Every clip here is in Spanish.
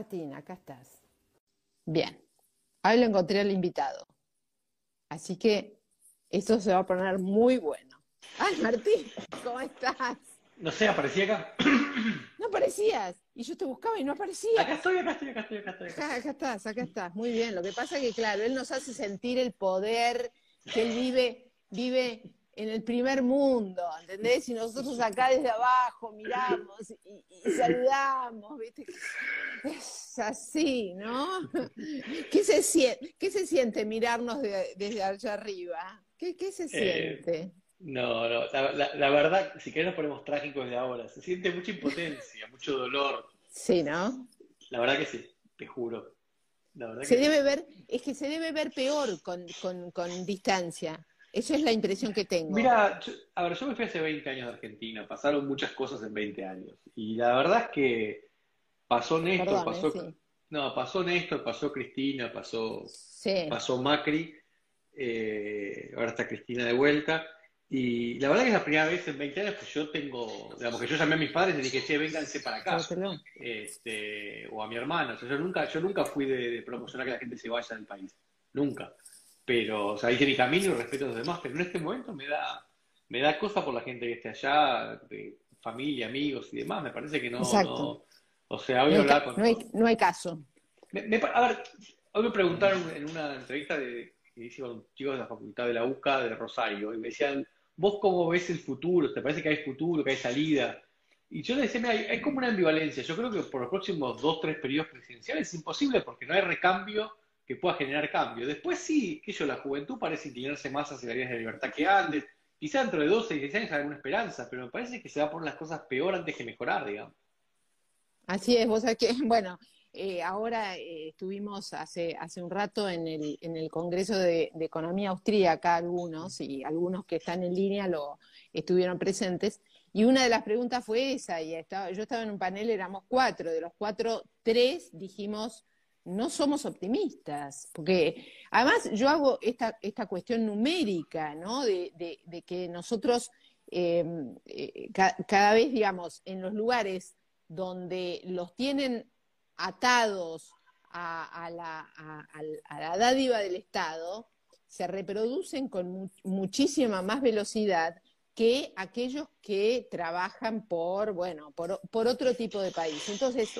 Martín, acá estás. Bien, ahí lo encontré al invitado. Así que esto se va a poner muy bueno. Ay, Martín, ¿cómo estás? No sé, aparecía acá. No aparecías. Y yo te buscaba y no aparecías. Acá estoy, acá estoy, acá estoy, acá estoy. Acá, acá estás, acá estás. Muy bien. Lo que pasa es que, claro, él nos hace sentir el poder que él vive, vive en el primer mundo, ¿entendés? Y nosotros acá desde abajo miramos y, y saludamos, ¿viste? Es así, ¿no? ¿Qué se siente, qué se siente mirarnos de- desde allá arriba? ¿Qué, qué se siente? No, no, la, la- la verdad, si querés nos ponemos trágicos de ahora. Se siente mucha impotencia, mucho dolor. Sí, ¿no? La verdad que sí, te juro. La verdad Se que debe ver, es que se debe ver peor con, con, con distancia. Esa es la impresión que tengo. Mira, yo- a ver, yo me fui hace 20 años de Argentina, pasaron muchas cosas en 20 años. Y la verdad es que pasó Néstor, Perdón, pasó, eh, sí. no, pasó Néstor, pasó Cristina, pasó, Sí. pasó Macri, eh, ahora está Cristina de vuelta. Y la verdad que es la primera vez en 20 años que yo tengo, digamos que yo llamé a mis padres y les dije, che, vénganse para acá. Córtelo. Este, o a mi hermana. O sea, yo nunca, yo nunca fui de, de promocionar que la gente se vaya del país. Nunca. Pero, o sea, hice mi camino y respeto a los demás, pero en este momento me da, me da cosa por la gente que esté allá, de familia, amigos y demás. Me parece que no, Exacto. no- o sea, hoy No con, no hay- no hay caso. me- me a ver, hoy me preguntaron en una entrevista de, que hice con chicos de la facultad de la UCA de Rosario, y me decían, ¿vos cómo ves el futuro? ¿Te parece que hay futuro, que hay salida? Y yo les decía, mira, hay, hay como una ambivalencia. Yo creo que por los próximos dos, tres periodos presidenciales es imposible porque no hay recambio que pueda generar cambio. Después sí, que yo, la juventud parece inclinarse más hacia las ideas de libertad que antes. Quizá dentro de 12, 16 años hay alguna esperanza, pero me parece que se va a poner las cosas peor antes que mejorar, digamos. Así es, vos sabés que, bueno, eh, ahora eh, estuvimos hace, hace un rato en el, en el Congreso de, Economía Austríaca, algunos, y algunos que están en línea lo estuvieron presentes, y una de las preguntas fue esa, y yo estaba en un panel, éramos cuatro, de los cuatro, tres dijimos, no somos optimistas, porque además yo hago esta, esta cuestión numérica, ¿no? De, de- que nosotros eh, eh, ca- cada vez, digamos, en los lugares donde los tienen atados a, a la, a- a la dádiva del Estado, se reproducen con mu- muchísima más velocidad que aquellos que trabajan por, bueno, por, por otro tipo de país. Entonces,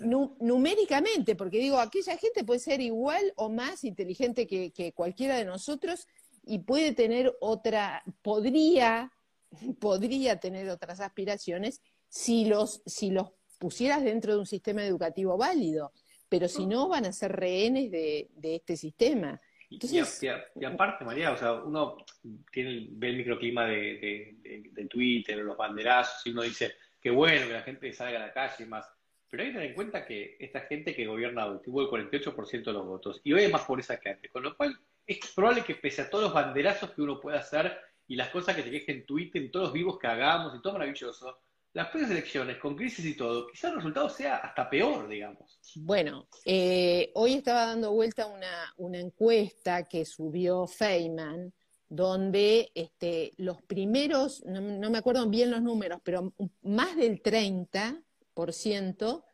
nu- numéricamente, porque digo, aquella gente puede ser igual o más inteligente que, que cualquiera de nosotros y puede tener otra, podría, podría tener otras aspiraciones si los, si los pusieras dentro de un sistema educativo válido, pero si no van a ser rehenes de, de este sistema. Y, Entonces- y a- y aparte, María, o sea, uno tiene ve el microclima de, de, de- de Twitter, los banderazos, y uno dice, qué bueno que la gente salga a la calle y más. Pero hay que tener en cuenta que esta gente que gobierna hoy tuvo el 48% de los votos, y hoy hay más pobreza que antes, con lo cual es probable que pese a todos los banderazos que uno pueda hacer y las cosas que te quejen en Twitter, y todos los vivos que hagamos, y todo maravilloso, las elecciones, con crisis y todo, quizás el resultado sea hasta peor, digamos. Bueno, eh, hoy estaba dando vuelta una, encuesta que subió Feynman, donde este, los primeros, no, no me acuerdo bien los números, pero más del 30%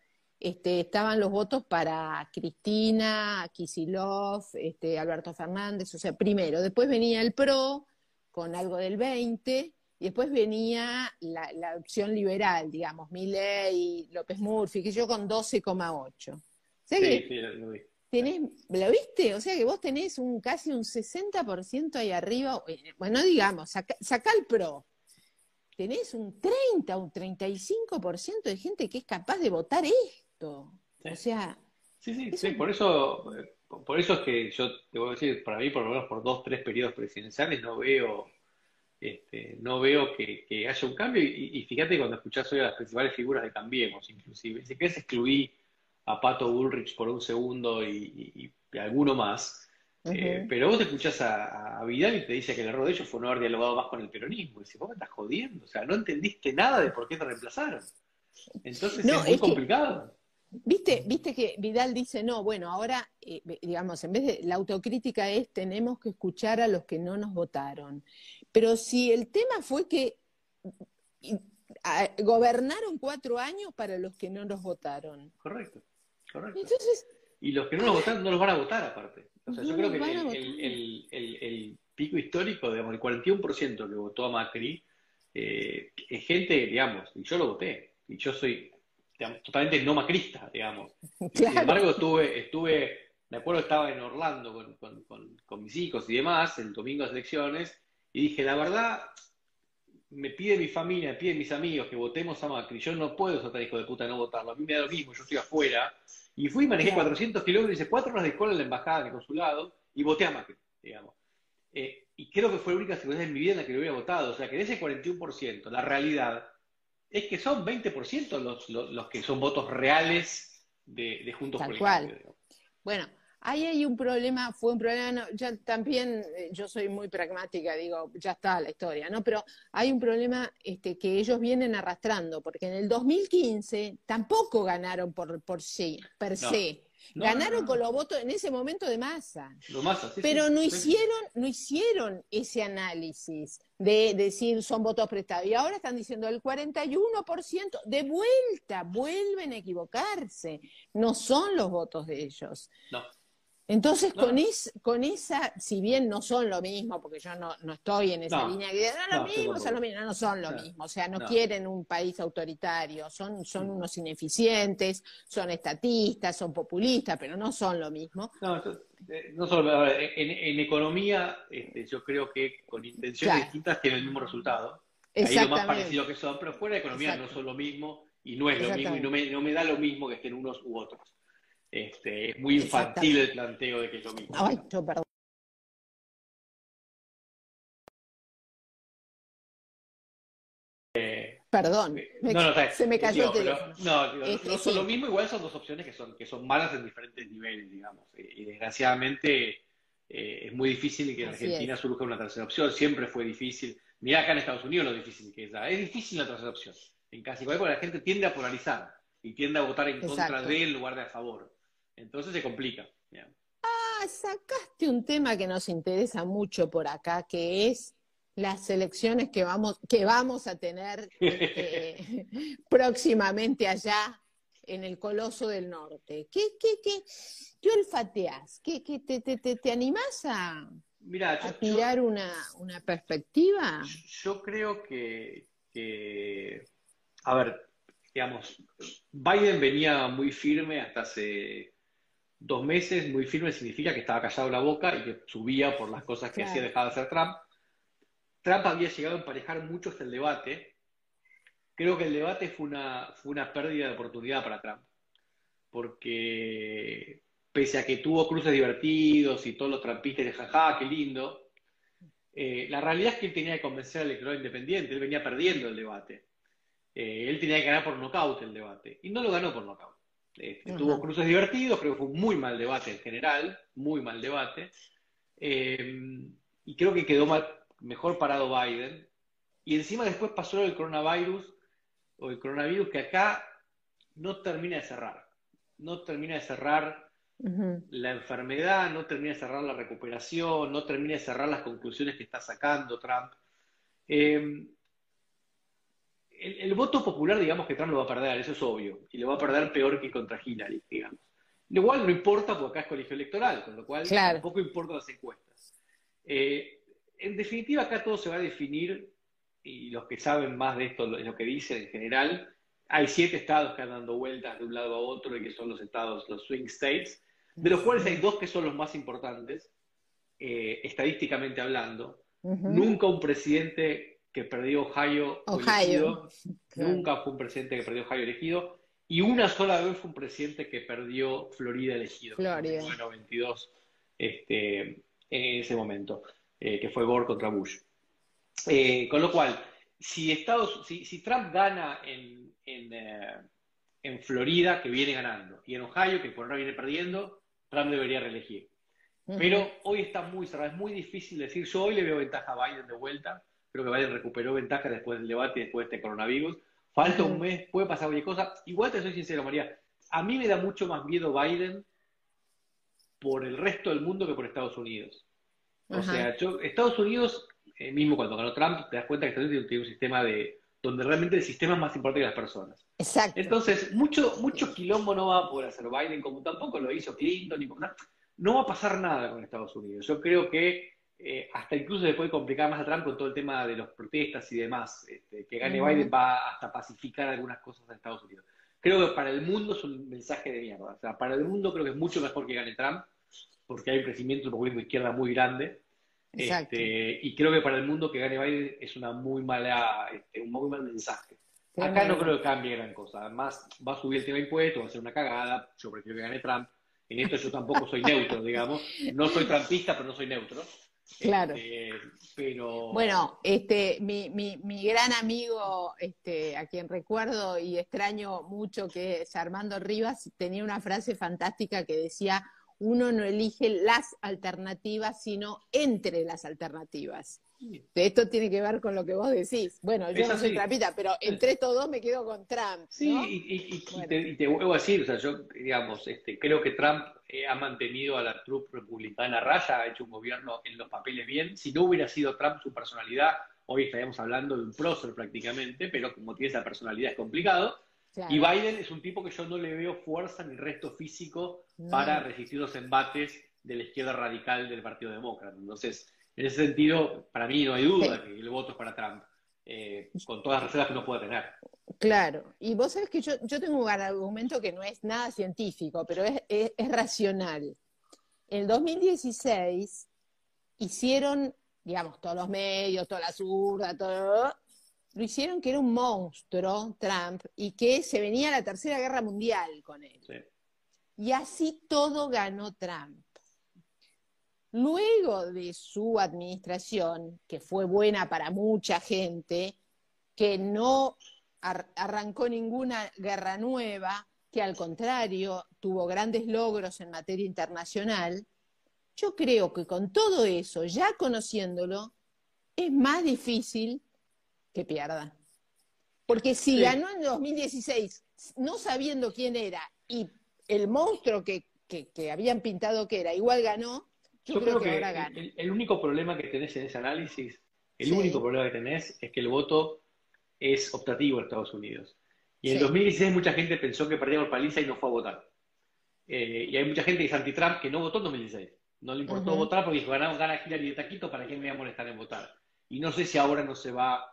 este, estaban los votos para Cristina, Kisilov, este, Alberto Fernández, o sea, primero. Después venía el PRO con algo del 20%, y después venía la, la opción liberal, digamos, Milei, López Murphy, que yo con 12,8. O sea Sí, sí, lo- lo vi. tenés, ¿lo viste? O sea que vos tenés un casi un 60% ahí arriba, eh, bueno, digamos, saca, saca el PRO. Tenés un 30, un 35% de gente que es capaz de votar esto. Sí. O sea, Sí, sí, sí, por eso, eh, por eso es que yo te voy a decir, para mí, por lo menos por dos, tres periodos presidenciales, no veo, este, no veo que, que haya un cambio. Y, y fíjate cuando escuchás hoy a las principales figuras de Cambiemos, inclusive, si querés excluí a Pato Bullrich por un segundo y, y- y alguno más, eh, pero vos te escuchás a, a Vidal y te dice que el error de ellos fue no haber dialogado más con el peronismo. Y dices, vos me estás jodiendo, o sea, no entendiste nada de por qué te reemplazaron. Entonces No, es muy es que- complicado. Viste, viste que Vidal dice, no, bueno, ahora, eh, digamos, en vez de la autocrítica es, tenemos que escuchar a los que no nos votaron. Pero si el tema fue que gobernaron cuatro años para los que no nos votaron. Correcto. correcto. y los que no los votan no los van a votar aparte. O sea, yo creo que el, pico histórico, digamos, el 41% que votó a Macri, eh, es gente, digamos, y yo lo voté, y yo soy totalmente no macrista, digamos. Sin embargo, estuve, estuve, me acuerdo estaba en Orlando con, con, mis hijos y demás, el domingo de elecciones, y dije, la verdad, me pide mi familia, me piden mis amigos que votemos a Macri, yo no puedo ser tan hijo de puta no votarlo, a mí me da lo mismo, yo estoy afuera, y fui, manejé 400 kilómetros, hice cuatro horas de cola en la embajada, en el consulado, y voté a Macri, digamos. Eh, y creo que fue la única circunstancia en mi vida en la que lo hubiera votado, o sea que de ese 41%, la realidad es que son 20% los, los, los, que son votos reales de, de Juntos Tal cual. Bueno, ahí hay un problema, fue un problema, ya también eh, yo soy muy pragmática, digo, ya está la historia, ¿no? Pero hay un problema este, que ellos vienen arrastrando, porque en el 2015 tampoco ganaron por, por sí, per se. Ganaron con los votos en ese momento de masa. pero no hicieron, no hicieron ese análisis de decir son votos prestados. Y ahora están diciendo el 41% de vuelta, vuelven a equivocarse. No son los votos de ellos. No. Entonces, con, con esa, si bien no son lo mismo, porque yo no, no estoy en esa línea, que no, lo mismo, son lo mismo, no son lo mismo, o sea, no, quieren un país autoritario, son, son unos ineficientes, son estatistas, son populistas, pero no son lo mismo. No, eh, no solo, en, en economía, este, yo creo que con intenciones distintas tienen el mismo resultado. Ahí lo más parecido que son, pero fuera de economía no son lo mismo y no es lo mismo y no me, no me da lo mismo que estén unos u otros. Este, es muy infantil el planteo de que es lo mismo. Ay, yo perdón. Eh, perdón, eh, no, no, se me cayó el teléfono. no, no, son lo mismo, igual son dos opciones que son, que son malas en diferentes niveles, digamos. Eh, y desgraciadamente es muy difícil que en Argentina surja una tercera opción, siempre fue difícil. Mirá acá en Estados Unidos lo difícil que es. Es difícil la tercera opción. En casi cualquier la gente tiende a polarizar y tiende a votar en contra de en lugar de a favor. Entonces se complica. Ah, sacaste un tema que nos interesa mucho por acá, que es las elecciones que vamos, que vamos a tener este, próximamente allá en el Coloso del Norte. ¿Qué, qué, qué, qué olfateás? ¿Qué, qué te, te, te, te, animás a, tirar una, una, perspectiva? Yo creo que, que, a ver, digamos, Biden venía muy firme hasta hace dos meses muy firme significa que estaba callado la boca y que subía por las cosas que hacía dejar de hacer Trump. Trump había llegado a emparejar mucho hasta el debate. Creo que el debate fue una, fue una pérdida de oportunidad para Trump, porque pese a que tuvo cruces divertidos y todos los trampistas de jaja, qué lindo, eh, la realidad es que él tenía que convencer al electorado independiente, él venía perdiendo el debate. Eh, él tenía que ganar por nocaut el debate, y no lo ganó por nocaut. Este, tuvo cruces divertidos, creo que fue un muy mal debate en general, muy mal debate. Eh, y creo que quedó mejor parado Biden. Y encima después pasó el coronavirus, o el coronavirus que acá no termina de cerrar. No termina de cerrar la enfermedad, no termina de cerrar la recuperación, no termina de cerrar las conclusiones que está sacando Trump. Eh, el, voto popular, digamos que Trump lo va a perder, eso es obvio, y lo va a perder peor que contra Hillary, digamos. Igual no importa porque acá es colegio electoral, con lo cual tampoco importan las encuestas. Eh, en definitiva, acá todo se va a definir, y los que saben más de esto, lo que dicen en general, hay siete estados que están dando vueltas de un lado a otro y que son los estados, los swing states, de los cuales hay dos que son los más importantes, eh, estadísticamente hablando. Nunca un presidente que perdió Ohio, elegido, nunca fue un presidente que perdió Ohio elegido, y una sola vez fue un presidente que perdió Florida elegido. Florida. 22 este, en ese momento, eh, que fue Gore contra Bush. Eh, con lo cual, si, Estados, si, Trump gana en, eh, en, Florida, que viene ganando, y en Ohio, que por ahora viene perdiendo, Trump debería reelegir. Pero hoy está muy cerrado, es muy difícil decir, yo hoy le veo ventaja a Biden de vuelta, Creo que Biden recuperó ventaja después del debate y después de este coronavirus. Falta un mes, puede pasar cualquier cosa. Igual te soy sincero, María. A mí me da mucho más miedo Biden por el resto del mundo que por Estados Unidos. O sea, Estados Unidos, eh, mismo cuando ganó Trump, te das cuenta que Estados Unidos tiene un sistema de donde realmente el sistema es más importante que las personas. Exacto. Entonces, mucho, mucho quilombo no va a poder hacer Biden, como tampoco lo hizo Clinton, ni no va a pasar nada con Estados Unidos. Yo creo que eh, hasta incluso se puede complicar más a Trump con todo el tema de las protestas y demás. Este, que gane Biden va hasta pacificar algunas cosas en Estados Unidos. Creo que para el mundo es un mensaje de mierda. O sea, para el mundo creo que es mucho mejor que gane Trump, porque hay un crecimiento del movimiento de izquierda muy grande. Este, y creo que para el mundo que gane Biden es una muy mala, este, un muy mal mensaje. Acá no creo que cambie gran cosa. Además, va a subir el tema de impuestos, va a ser una cagada. Yo prefiero que gane Trump. En esto yo tampoco soy neutro, digamos. No soy trumpista, pero no soy neutro. Claro. Este, pero... Bueno, este, mi, mi, mi, gran amigo, este, a quien recuerdo y extraño mucho, que es Armando Rivas, tenía una frase fantástica que decía, uno no elige las alternativas, sino entre las alternativas. Esto tiene que ver con lo que vos decís. Bueno, yo no soy trapita, pero entre estos dos me quedo con Trump. Sí, y, te, vuelvo a decir, o sea, yo, digamos, este, creo que Trump eh, ha mantenido a la trupe republicana raya, ha hecho un gobierno en los papeles bien. Si no hubiera sido Trump su personalidad, hoy estaríamos hablando de un prócer prácticamente, pero como tiene esa personalidad es complicado. Y Biden es un tipo que yo no le veo fuerza ni resto físico para resistir los embates de la izquierda radical del Partido Demócrata. Entonces, en ese sentido, para mí no hay duda que el voto es para Trump, eh, con todas las reservas que uno pueda tener. Claro, y vos sabés que yo, yo tengo un argumento que no es nada científico, pero es, es, es racional. En el 2016 hicieron, digamos, todos los medios, toda la zurda, todo, lo hicieron que era un monstruo, Trump, y que se venía la Tercera Guerra Mundial con él. Y así todo ganó Trump. Luego de su administración, que fue buena para mucha gente, que no arrancó ninguna guerra nueva, que al contrario tuvo grandes logros en materia internacional, yo creo que con todo eso, ya conociéndolo, es más difícil que pierda. Porque si ganó en 2016 no sabiendo quién era y el monstruo que, que habían pintado que era, igual ganó, yo, creo, que, ahora El, único problema que tenés en ese análisis, el único problema que tenés es que el voto es optativo en Estados Unidos. Y en 2016 mucha gente pensó que perdía por paliza y no fue a votar. Eh, y hay mucha gente que es anti-Trump que no votó en 2016. No le importó votar porque dijo, gana, gana Hillary de taquito, ¿para qué me voy a molestar en votar? Y no sé si ahora no se va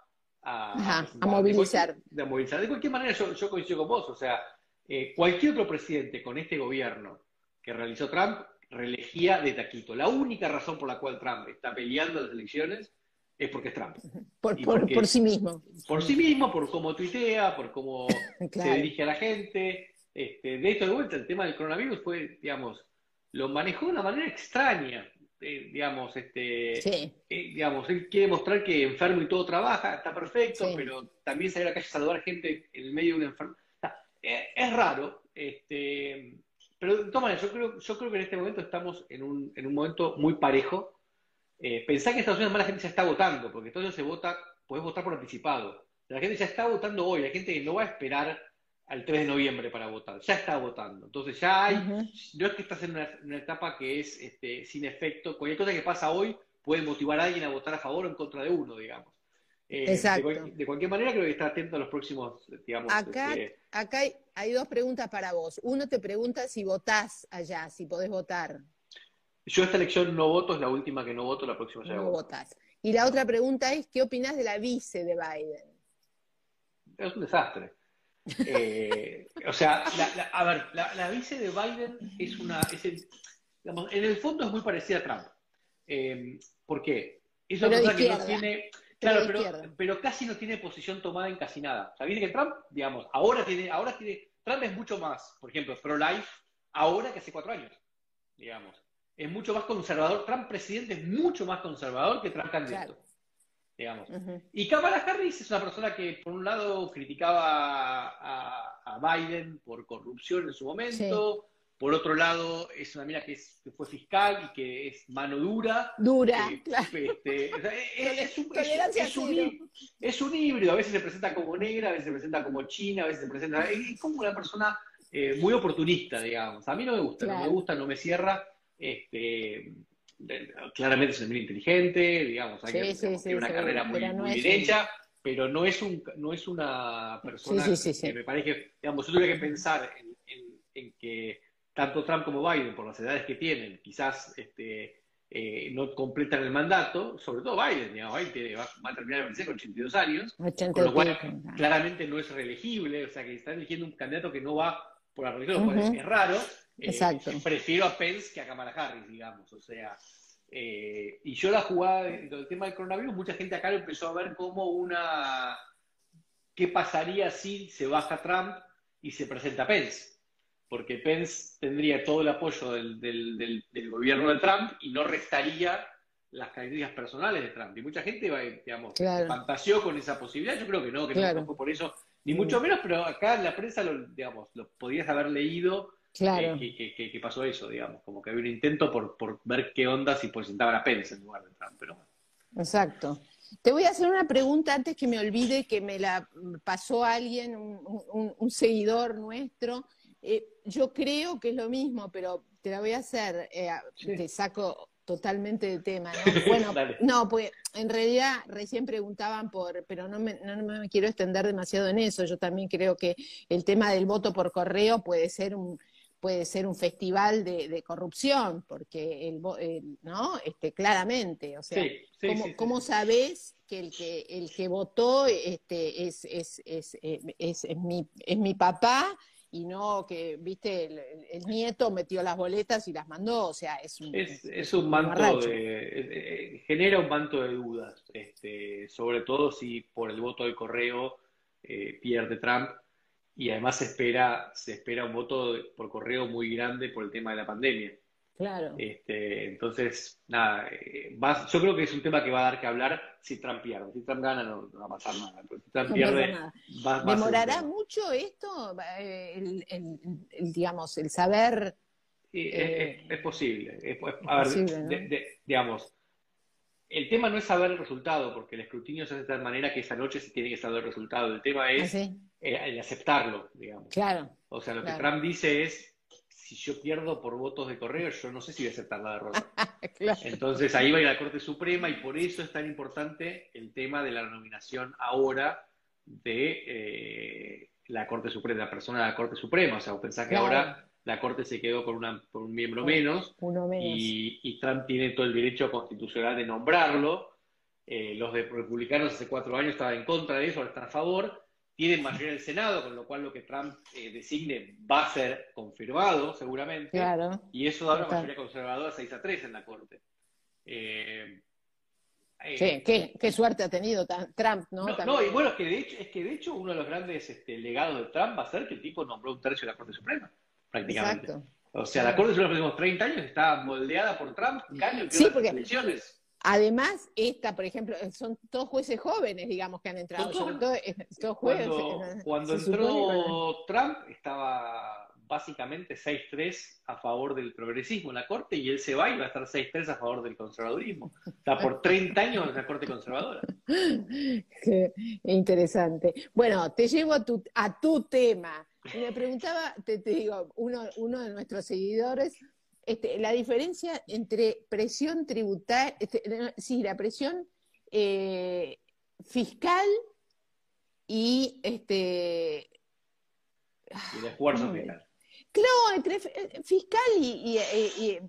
a, movilizar. De, movilizar. De cualquier manera, yo, coincido con vos. O sea, eh, cualquier otro presidente con este gobierno que realizó Trump reelegía de taquito. La única razón por la cual Trump está peleando las elecciones es porque es Trump. Por, por, sí mismo. Por sí mismo, por cómo tuitea, por cómo se dirige a la gente. Este, de esto de vuelta, el tema del coronavirus fue, digamos, lo manejó de una manera extraña. Eh, digamos, este, eh, digamos, él quiere mostrar que enfermo y todo trabaja, está perfecto, pero también salir a la calle a saludar gente en el medio de una enfermedad. Eh, es raro, este, pero toma, yo creo, yo creo que en este momento estamos en un, en un momento muy parejo. Eh, pensá que en Estados Unidos más la gente ya está votando, porque entonces se vota, puedes votar por anticipado. La gente ya está votando hoy, la gente que no va a esperar al 3 de noviembre para votar, ya está votando. Entonces ya hay, no es que estás en una, etapa que es este, sin efecto, cualquier cosa que pasa hoy puede motivar a alguien a votar a favor o en contra de uno, digamos. Eh, Exacto. De, cualquier manera, creo que está atento a los próximos, digamos. Acá, este, acá hay, dos preguntas para vos. Uno te pregunta si votás allá, si podés votar. Yo esta elección no voto, es la última que no voto, la próxima ya No votás. Y la otra pregunta es, ¿qué opinás de la vice de Biden? Es un desastre. Eh, o sea, a ver, la, vice de Biden es una, digamos, en el fondo es muy parecida a Trump. Eh, ¿Por qué? Es una cosa que no tiene, Claro, pero, casi no tiene posición tomada en casi nada. O sea, que Trump, digamos, ahora tiene, ahora tiene, Trump es mucho más, por ejemplo, pro-life, ahora que hace cuatro años, digamos. Es mucho más conservador. Trump presidente es mucho más conservador que Trump candidato. Digamos. Y Kamala Harris es una persona que, por un lado, criticaba a, Biden por corrupción en su momento. Por otro lado, es una mina que, es, que fue fiscal y que es mano dura. Dura, eh, claro. Este, es, un, híbrido. A veces se presenta como negra, a veces se presenta como china, a veces se presenta. Es como una persona eh, muy oportunista, digamos. A mí no me gusta, no me gusta, no me cierra. Este, claramente es muy inteligente, digamos, hay que, una carrera muy, derecha, pero no es, un, no es una persona que me parece, digamos, yo tuviera que pensar en, que tanto Trump como Biden, por las edades que tienen, quizás este, eh, no completan el mandato, sobre todo Biden, digamos, Biden va, a terminar el con 82 años, con lo cual claramente no es reelegible, o sea que están eligiendo un candidato que no va por la religión, es, raro. Eh, Exacto. prefiero a Pence que a Kamala Harris, digamos, o sea, eh, y yo la jugada del tema del coronavirus, mucha gente acá lo empezó a ver como una... ¿Qué pasaría si se baja Trump y se presenta Pence? Porque Pence tendría todo el apoyo del, gobierno de Trump y no restaría las características personales de Trump. Y mucha gente, digamos, fantaseó con esa posibilidad. Yo creo que no, que no fue por eso, ni mucho menos, pero acá en la prensa, lo, digamos, lo podías haber leído Claro. que, pasó eso, digamos, como que había un intento por, por ver qué onda si presentaban a Pence en lugar de Trump, pero Exacto. Te voy a hacer una pregunta antes que me olvide que me la pasó alguien, un, seguidor nuestro. Eh, yo creo que es lo mismo, pero te la voy a hacer, eh, te saco totalmente de tema, ¿no? Bueno, no, pues en realidad recién preguntaban por, pero no me, no me quiero extender demasiado en eso, yo también creo que el tema del voto por correo puede ser un, puede ser un festival de, corrupción, porque el, ¿no? Este, claramente, o sea, ¿cómo, sabés que el que el que votó este, es, es, es, es, mi, es mi papá y no que, viste, el, nieto metió las boletas y las mandó, o sea, es un... Es, un manto de... genera un manto de dudas, este, sobre todo si por el voto de correo eh, pierde Trump, y además se espera, se espera un voto por correo muy grande por el tema de la pandemia. Claro. Este, entonces, nada, eh, yo creo que es un tema que va a dar que hablar si Trump pierde. Si Trump gana no, va a pasar nada. si Trump pierde, ¿Demorará mucho esto? El, digamos, el saber... es, eh, posible. a ver, digamos, el tema no es saber el resultado, porque el escrutinio se hace de tal manera que esa noche se tiene que saber el resultado. El tema es ¿Ah, el aceptarlo, digamos. Claro. O sea, lo que Trump dice es, si yo pierdo por votos de correo, yo no sé si voy a aceptar la derrota. Entonces ahí va a ir la Corte Suprema y por eso es tan importante el tema de la nominación ahora de eh, la Corte Suprema, la persona de la Corte Suprema. O sea, pensás que ahora la Corte se quedó con, una, un miembro menos, Y, Trump tiene todo el derecho constitucional de nombrarlo. Eh, los de republicanos hace cuatro años estaban en contra de eso, ahora están a favor. Tienen mayoría en el Senado, con lo cual lo que Trump eh, designe va a ser confirmado seguramente. y eso da una mayoría conservadora 6 a 3 en la Corte. Eh, sí, qué, suerte ha tenido Trump, ¿no? No, y bueno, es que, de hecho, es que de hecho uno de los grandes este, legados de Trump va a ser que el tipo nombró un tercio de la Corte Suprema prácticamente. O sea, la Corte de los próximos 30 años está moldeada por Trump, cambio sí, porque elecciones. Además, esta, por ejemplo, son todos jueces jóvenes, digamos, que han entrado. Sobre todo, eh, todos jueces, cuando, cuando entró Trump, estaba básicamente 6-3 a favor del progresismo en la Corte y él se va y va a estar 6-3 a favor del conservadurismo. Está por 30 años en la Corte conservadora. Qué interesante. Bueno, te llevo a tu, a tu tema. Me preguntaba, te, digo, uno, uno de nuestros seguidores, este, la diferencia entre presión tributaria, este, sí, la presión eh, fiscal y este y el esfuerzo fiscal. Claro, entre eh, fiscal y,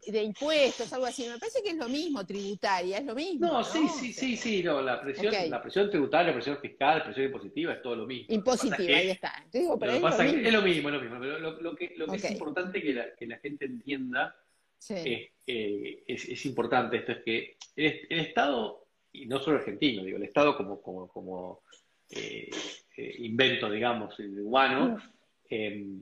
de impuestos, algo así. Me parece que es lo mismo, tributaria, es lo mismo. No, sí, sí, sí, sí, no, la presión, la presión tributaria, la presión fiscal, la presión impositiva es todo lo mismo. Impositiva, ahí está. Digo, pero es, lo mismo. es, lo mismo. es lo mismo, Pero lo, que, lo que es importante que la, que la gente entienda es, eh, es, es, importante esto, es que el, Estado, y no solo argentino, digo, el Estado como, como, como eh, invento, digamos, humano, mm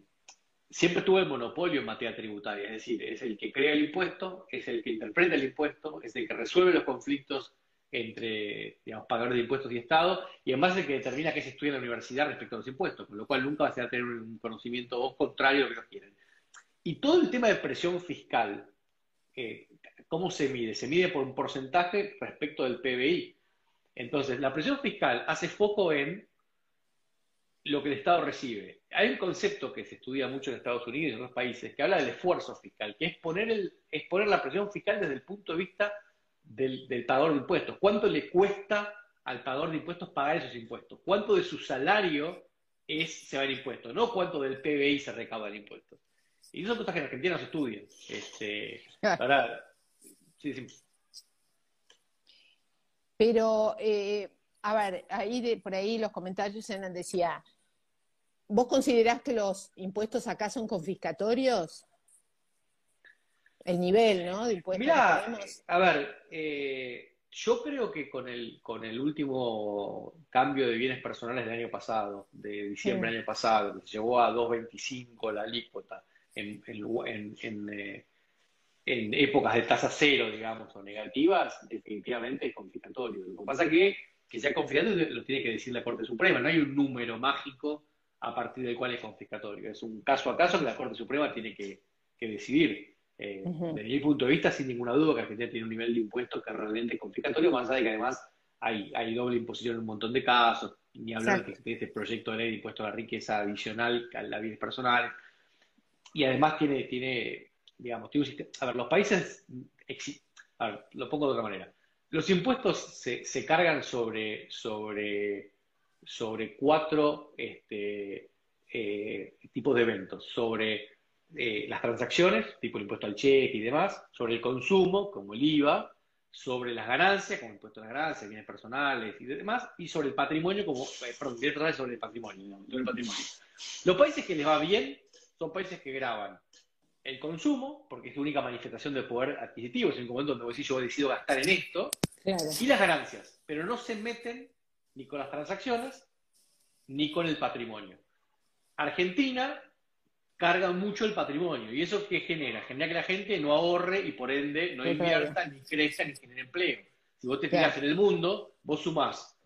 siempre tuvo el monopolio en materia tributaria, es decir, es el que crea el impuesto, es el que interpreta el impuesto, es el que resuelve los conflictos entre digamos, pagadores de impuestos y Estado, y además es el que determina qué se estudia en la universidad respecto a los impuestos, con lo cual nunca va a tener un conocimiento contrario a lo que ellos quieren. Y todo el tema de presión fiscal, eh, ¿cómo se mide? Se mide por un porcentaje respecto del PBI. Entonces, la presión fiscal hace foco en lo que el Estado recibe. Hay un concepto que se estudia mucho en Estados Unidos y en otros países que habla del esfuerzo fiscal, que es poner, el, la presión fiscal desde el punto de vista del, pagador de impuestos. ¿Cuánto le cuesta al pagador de impuestos pagar esos impuestos. ¿Cuánto de su salario es, se va en impuestos? No cuánto del PBI se recauda en impuestos. Y son cosas que en Argentina no se estudian. Este, sí, Pero, eh, a ver, ahí de, por ahí los comentarios eran, decía, ¿vos considerás que los impuestos acá son confiscatorios? El nivel, ¿no? De impuestos. Mira, a ver, eh, yo creo que con el, con el último cambio de bienes personales del año pasado, de diciembre del año pasado, que se llegó a 2.25 la alícuota en, en, eh, en, épocas de tasa cero, digamos, o negativas, definitivamente es confiscatorio. Lo que pasa es que que sea confiscatorio lo tiene que decir la Corte Suprema, no hay un número mágico a partir del cual es confiscatorio. Es un caso a caso que la Corte Suprema tiene que, que decidir. Eh, desde mi punto de vista, sin ninguna duda, que Argentina tiene un nivel de impuestos que realmente es confiscatorio, más allá de que además hay, hay doble imposición en un montón de casos, ni hablar de, este proyecto de ley de impuesto a la riqueza adicional a la vida personal. Y además tiene, tiene digamos, tiene un sistema. A ver, los países. A ver, lo pongo de otra manera. Los impuestos se, se cargan sobre, sobre, sobre cuatro este, eh, tipos de eventos. Sobre eh, las transacciones, tipo el impuesto al cheque y demás, sobre el consumo, como el IVA, sobre las ganancias, como el impuesto a las ganancias, bienes personales y demás, y sobre el patrimonio, como, eh, perdón, bienes sobre el patrimonio, el patrimonio. Los países que les va bien son países que graban el consumo, porque es la única manifestación de poder adquisitivo, es un momento donde vos decís, yo decido gastar en esto, y las ganancias, pero no se meten ni con las transacciones ni con el patrimonio. Argentina carga mucho el patrimonio. ¿Y eso qué genera? Genera que la gente no ahorre y por ende no invierta, ni crezca, ni genere empleo. Si vos te fijas en el mundo, vos sumás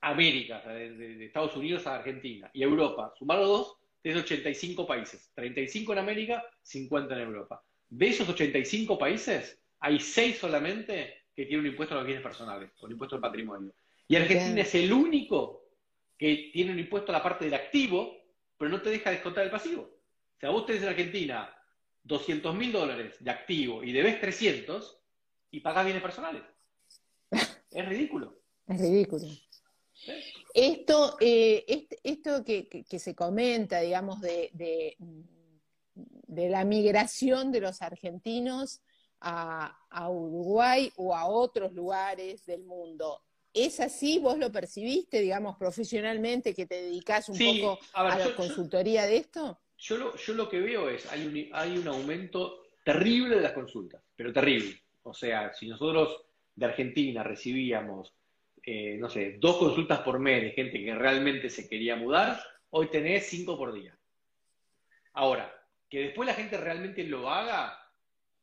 América, de, Estados Unidos a Argentina, y Europa, sumar los dos, tenés 85 países. 35 en América, 50 en Europa. De esos 85 países, hay 6 solamente que tienen un impuesto a los bienes personales, o un impuesto al patrimonio. Y Argentina es el único que tiene un impuesto a la parte del activo, pero no te deja descontar el pasivo sea, vos tenés en Argentina 200 mil dólares de activo y debes 300 y pagás bienes personales. es ridículo. Es ridículo. Esto, eh, esto que, se comenta, digamos, de, de, la migración de los argentinos a, Uruguay o a otros lugares del mundo, ¿es así? ¿Vos lo percibiste, digamos, profesionalmente, que te dedicás un poco a, la consultoría de esto? yo lo, yo lo que veo es, hay un, hay un aumento terrible de las consultas, pero terrible. O sea, si nosotros de Argentina recibíamos, eh, no sé, dos consultas por mes de gente que realmente se quería mudar, hoy tenés cinco por día. Ahora, que después la gente realmente lo haga,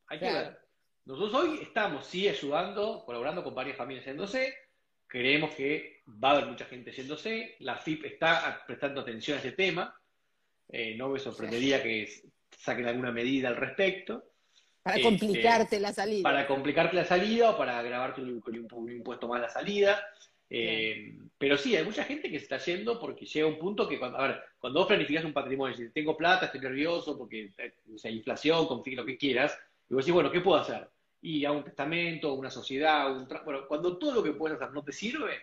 hay que ver. Nosotros hoy estamos, sí, ayudando, colaborando con varias familias yéndose. Creemos que va a haber mucha gente yéndose. La FIP está prestando atención a ese tema. Eh, no me sorprendería que saquen alguna medida al respecto. Para este, complicarte la salida. Para complicarte la salida o para agravarte un, un, impuesto más la salida. Eh, pero sí, hay mucha gente que se está yendo porque llega un punto que cuando, a ver, cuando vos planificas un patrimonio, si tengo plata, estoy nervioso porque hay eh, inflación, confío lo que quieras, y vos decís, bueno, ¿qué puedo hacer? Y a un testamento, una sociedad, un bueno, cuando todo lo que puedes hacer no te sirve,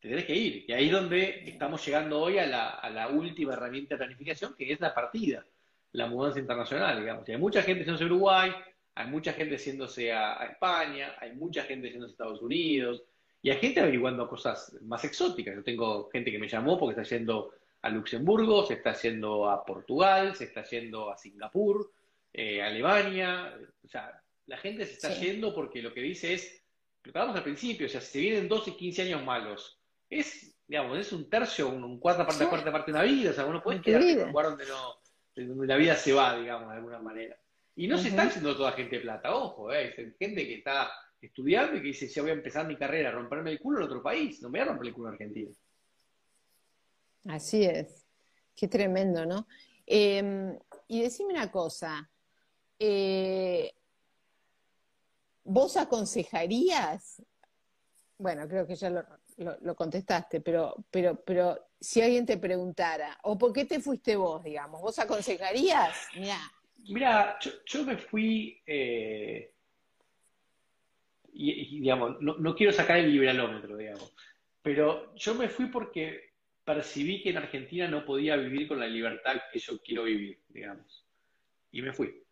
te tenés que ir. Y ahí es donde estamos llegando hoy a la, última herramienta de planificación, que es la partida, la mudanza internacional, digamos. Y hay mucha gente yéndose a Uruguay, hay mucha gente yéndose a, España, hay mucha gente yéndose a Estados Unidos, y hay gente averiguando cosas más exóticas. Yo tengo gente que me llamó porque está yendo a Luxemburgo, se está yendo a Portugal, se está yendo a Singapur, eh, a Alemania. O sea, la gente se está yendo porque lo que dice es, preparamos al principio, o sea, si se vienen 12, 15 años malos es, digamos, es un tercio, un, cuarta parte, cuarta parte de una vida, o sea, uno puede quedar en un lugar donde, no, donde la vida se va, digamos, de alguna manera. Y no se está haciendo toda gente de plata, ojo, eh, hay gente que está estudiando y que dice, ya voy a empezar mi carrera a romperme el culo en otro país, no me voy a romper el culo en Argentina. Así es, qué tremendo, ¿no? Em, y decime una cosa, eh, ¿vos aconsejarías? Bueno, creo que ya lo, lo, contestaste, pero, pero, pero si alguien te preguntara, ¿o por qué te fuiste vos, digamos? ¿Vos aconsejarías? Mira, Mira, yo, me fui, eh, y, digamos, no, quiero sacar el liberalómetro, digamos, pero yo me fui porque percibí que en Argentina no podía vivir con la libertad que yo quiero vivir, digamos. Y me fui.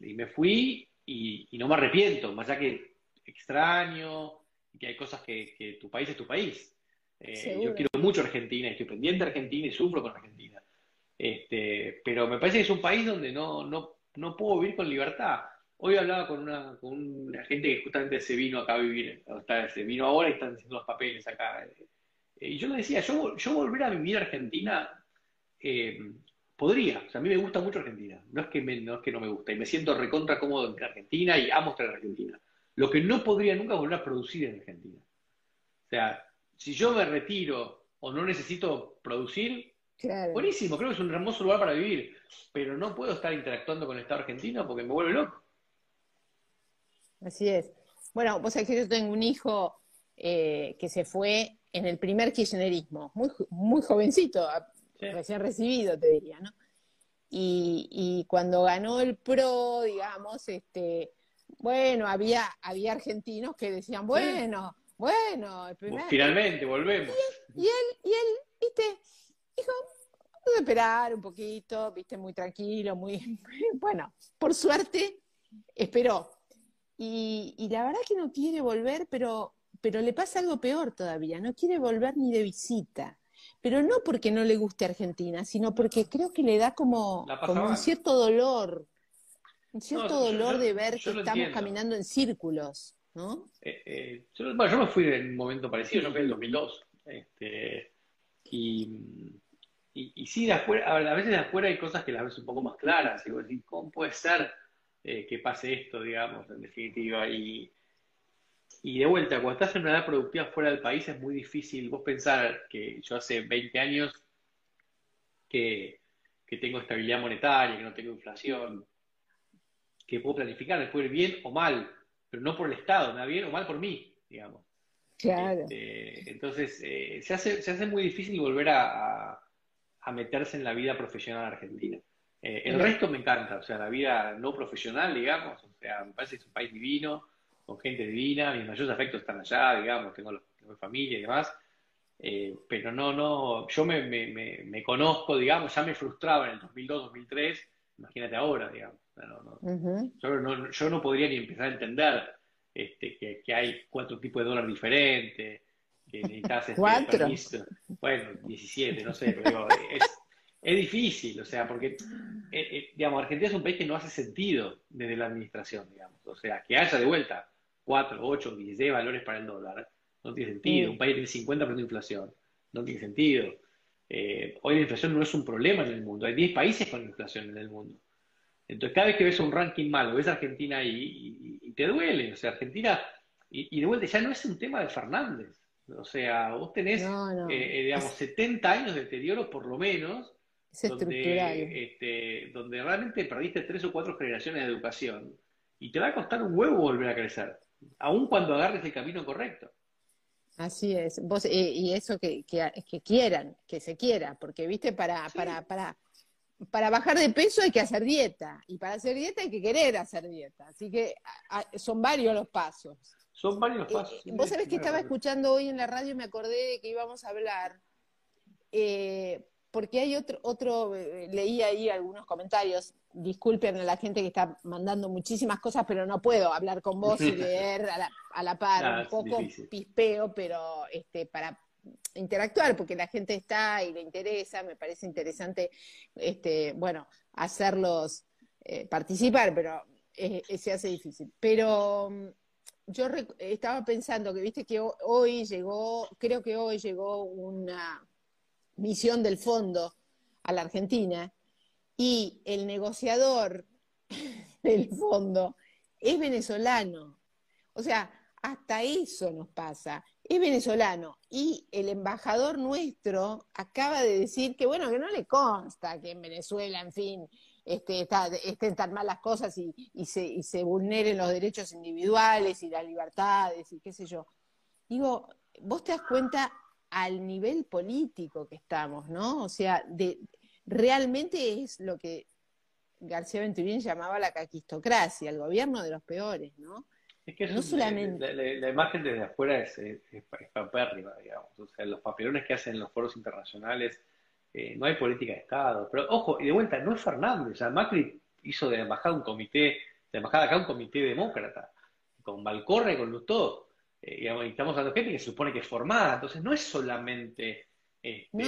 Y me fui y, no me arrepiento, más allá que extraño, que hay cosas que, tu país es tu país. Eh, yo quiero mucho Argentina, estoy pendiente de Argentina y sufro con Argentina. Este, pero me parece que es un país donde no, no, no puedo vivir con libertad. Hoy hablaba con una, con una gente que justamente se vino acá a vivir, se vino ahora y están haciendo los papeles acá. Eh, y yo le decía, yo, yo volver a vivir a Argentina eh, podría, o sea, a mí me gusta mucho Argentina, no es, que no es que no me gusta, y me siento recontra cómodo en Argentina y amo estar en Argentina. Lo que no podría nunca volver a producir en Argentina. O sea, si yo me retiro o no necesito producir, buenísimo, creo que es un hermoso lugar para vivir, pero no puedo estar interactuando con el Estado argentino porque me vuelve loco. Así es. Bueno, vos sabés que yo tengo un hijo eh, que se fue en el primer kirchnerismo, muy, muy jovencito, recién recibido, te diría, ¿no? Y, cuando ganó el PRO, digamos, este, bueno, había, había argentinos que decían, bueno, bueno, el primer... Finalmente, volvemos. Y él, y él, viste, dijo, vamos a esperar un poquito, viste, muy tranquilo, muy, bueno, por suerte, esperó. Y, y la verdad que no quiere volver, pero, pero le pasa algo peor todavía, no quiere volver ni de visita. Pero no porque no le guste Argentina, sino porque creo que le da como, un cierto dolor, un cierto dolor de ver que estamos caminando en círculos, ¿no? Eh, eh, yo, bueno, yo me fui en un momento parecido, yo fui en el 2002, este, y, y, sí, de afuera, a veces de afuera hay cosas que las ves un poco más claras, y ¿cómo puede ser eh, que pase esto, digamos, en definitiva? Y, y de vuelta, cuando estás en una edad productiva fuera del país es muy difícil vos pensar que yo hace 20 años que, tengo estabilidad monetaria, que no tengo inflación, que puedo planificar, me puede ir bien o mal, pero no por el Estado, me bien o mal por mí, digamos. Claro. Este, entonces, eh, se, hace, se hace muy difícil volver a, meterse en la vida profesional argentina. Eh, el resto me encanta, o sea, la vida no profesional, digamos, o sea, me parece que es un país divino, con gente divina, mis mayores afectos están allá, digamos, tengo, los, familia y demás, eh, pero no, no, yo me, me, me, conozco, digamos, ya me frustraba en el 2002, 2003, imagínate ahora, digamos. Yo, no, yo no podría ni empezar a entender este, que, que hay cuatro tipos de dólar diferentes, que necesitas este, ¿Cuatro? Bueno, 17, no sé, pero es, es difícil, o sea, porque, eh, eh, digamos, Argentina es un país que no hace sentido desde la administración, digamos, o sea, que haya de vuelta 4, 8, 16 valores para el dólar. No tiene sentido. Un país tiene 50% de inflación. No tiene sentido. Eh, hoy la inflación no es un problema en el mundo. Hay 10 países con inflación en el mundo. Entonces, cada vez que ves un ranking malo, ves a Argentina ahí y, te duele. O sea, Argentina, y, de vuelta, ya no es un tema de Fernández. O sea, vos tenés, eh, eh, digamos, 70 años de deterioro por lo menos, donde, este, donde realmente perdiste tres o cuatro generaciones de educación y te va a costar un huevo volver a crecer aun cuando agarres el camino correcto. Así es, vos, eh, y eso que, que, quieran, que se quiera, porque viste, para, para, para, para bajar de peso hay que hacer dieta, y para hacer dieta hay que querer hacer dieta, así que son varios los pasos. Son varios los eh, pasos. vos sabés que estaba escuchando hoy en la radio y me acordé de que íbamos a hablar, eh, porque hay otro, otro, leí ahí algunos comentarios disculpen a la gente que está mandando muchísimas cosas, pero no puedo hablar con vos y leer a la, par, un poco pispeo, pero este, para interactuar, porque la gente está y le interesa, me parece interesante, este, bueno, hacerlos eh, participar, pero eh, eh, se hace difícil. Pero mm, yo estaba pensando que, viste, que hoy llegó, creo que hoy llegó una misión del fondo a la Argentina, y el negociador del fondo es venezolano. O sea, hasta eso nos pasa. Es venezolano y el embajador nuestro acaba de decir que, bueno, que no le consta que en Venezuela, en fin, este, estén tan malas cosas y, se, y se vulneren los derechos individuales y las libertades y qué sé yo. Digo, vos te das cuenta al nivel político que estamos, ¿no? O sea, de, realmente es lo que García Venturín llamaba la caquistocracia, el gobierno de los peores, ¿no? Es que no solamente... la, imagen desde afuera es, es, digamos. O sea, los papelones que hacen los foros internacionales, eh, no hay política de Estado. Pero ojo, y de vuelta, no es Fernández. O sea, Macri hizo de la embajada un comité, de la embajada acá un comité demócrata, con Valcorre, con Lustó. Eh, y estamos hablando de gente que se supone que es formada. Entonces, no es solamente. Este,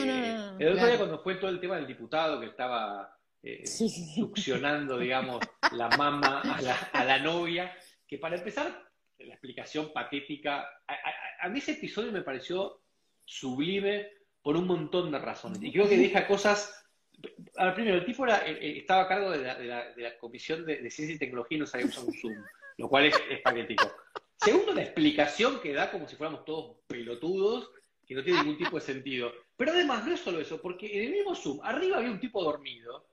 el otro día, cuando fue todo el tema del diputado que estaba eh, succionando, digamos, la mamá a la, a la novia que para empezar, la explicación patética, a, mí ese episodio me pareció sublime por un montón de razones. Y creo que deja cosas... A primero, el tipo eh, eh, estaba a cargo de la, Comisión de, Ciencia y Tecnología y no sabía usar un Zoom, lo cual es, patético. Segundo, la explicación que da como si fuéramos todos pelotudos, que no tiene ningún tipo de sentido. Pero además, no es solo eso, porque en el mismo Zoom, arriba había un tipo dormido,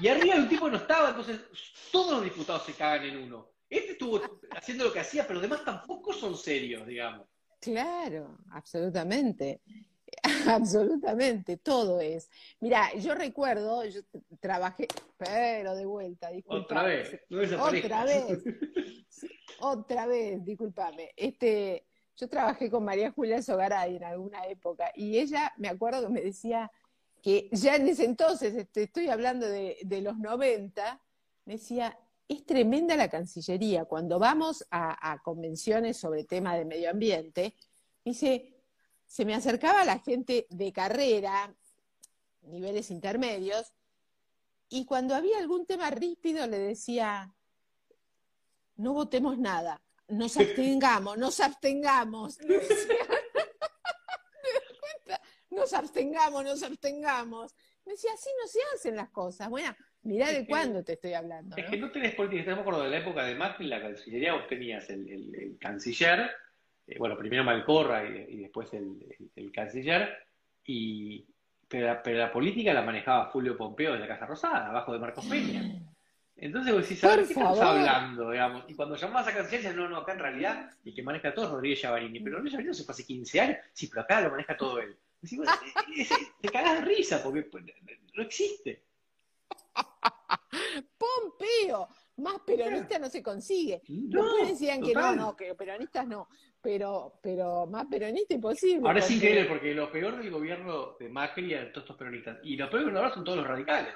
y arriba había un tipo que no estaba, entonces todos los diputados se cagan en uno. Este estuvo haciendo lo que hacía, pero demás tampoco son serios, digamos. Claro, absolutamente. Absolutamente, todo es. Mira, yo recuerdo, yo trabajé, pero de vuelta, disculpame. Otra vez, Otra vez. Otra vez, discúlpame. Este, yo trabajé con María Julia Sogaray en alguna época y ella, me acuerdo que me decía que ya en ese entonces, este, estoy hablando de, de los 90, me decía, es tremenda la Cancillería. Cuando vamos a, convenciones sobre tema de medio ambiente, dice, se me acercaba la gente de carrera, niveles intermedios, y cuando había algún tema rípido le decía, no votemos nada, nos abstengamos, nos abstengamos. nos abstengamos, nos abstengamos. Me decía, así no se hacen las cosas. Bueno, Mirá de cuándo te estoy hablando. Es que no tenés política, estamos acuerdo de la época de Macri, la Cancillería, vos tenías el, canciller, eh, bueno, primero Malcorra y, después el, canciller, y, pero, la política la manejaba Julio Pompeo de la Casa Rosada, abajo de Marcos Peña. Entonces vos decís, ¿sabes qué estamos hablando? Digamos? Y cuando llamás a canciller, decís, no, no, acá en realidad el que maneja todo es Rodríguez Chavarini. Pero Rodríguez Chavarini se fue hace 15 años, sí, pero acá lo maneja todo él. Decís, eh, eh, te cagás de risa porque pues, no existe. Pompeo, más peronista no se consigue. No, Después decían que no, no, que peronistas no, pero, pero más peronista imposible. Ahora es increíble porque lo peor del gobierno de Macri eran todos estos peronistas. Y lo peor del ahora son todos los radicales.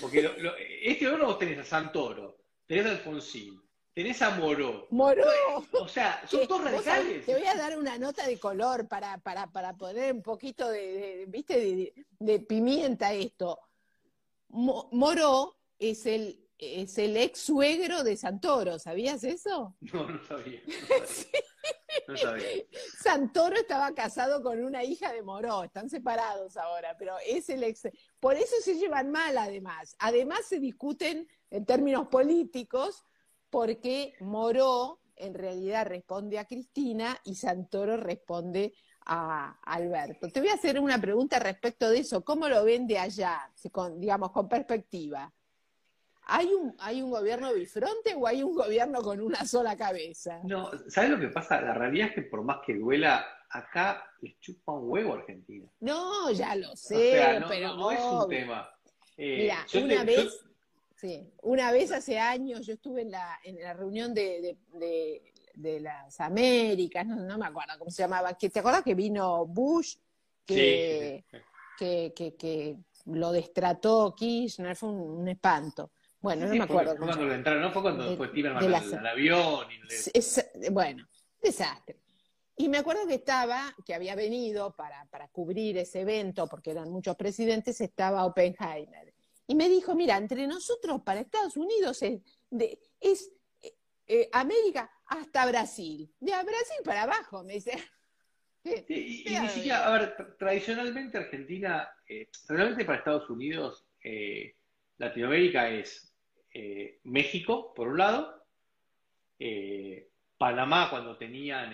Porque este gobierno vos tenés a Santoro, tenés a Alfonsín, tenés a Moró. Moró. O sea, son todos radicales. Te voy a dar una nota de color para, para, para poner un poquito de, ¿viste? De, de, pimienta esto. Moró es el, es el ex suegro de Santoro, ¿sabías eso? No, no sabía. No sabía. Santoro estaba casado con una hija de Moró, están separados ahora, pero es el ex. Por eso se llevan mal, además. Además, se discuten en términos políticos porque Moró en realidad responde a Cristina y Santoro responde a Alberto. Te voy a hacer una pregunta respecto de eso. ¿Cómo lo ven de allá, con, digamos, con perspectiva? ¿Hay un, ¿Hay un gobierno bifronte o hay un gobierno con una sola cabeza? No, ¿sabes lo que pasa? La realidad es que por más que duela, acá les chupa un huevo Argentina. No, ya lo sé, pero no, es un tema. Eh, Mira, una vez, sí, una vez hace años yo estuve en la, en la reunión de, de, las Américas, no, me acuerdo cómo se llamaba, que, ¿te acuerdas que vino Bush? Que, que, que, lo destrató Kirchner, fue un espanto. Bueno, no me acuerdo. Fue cuando entraron, no fue cuando después iban al, avión. bueno, desastre. Y me acuerdo que estaba, que había venido para, para cubrir ese evento, porque eran muchos presidentes, estaba Oppenheimer. Y me dijo, mira, entre nosotros para Estados Unidos es, de, es eh, eh, América hasta Brasil. De Brasil para abajo, me dice. y, ni siquiera, a ver, tradicionalmente Argentina, eh, tradicionalmente para Estados Unidos, Latinoamérica es eh, México, por un lado, eh, Panamá cuando tenían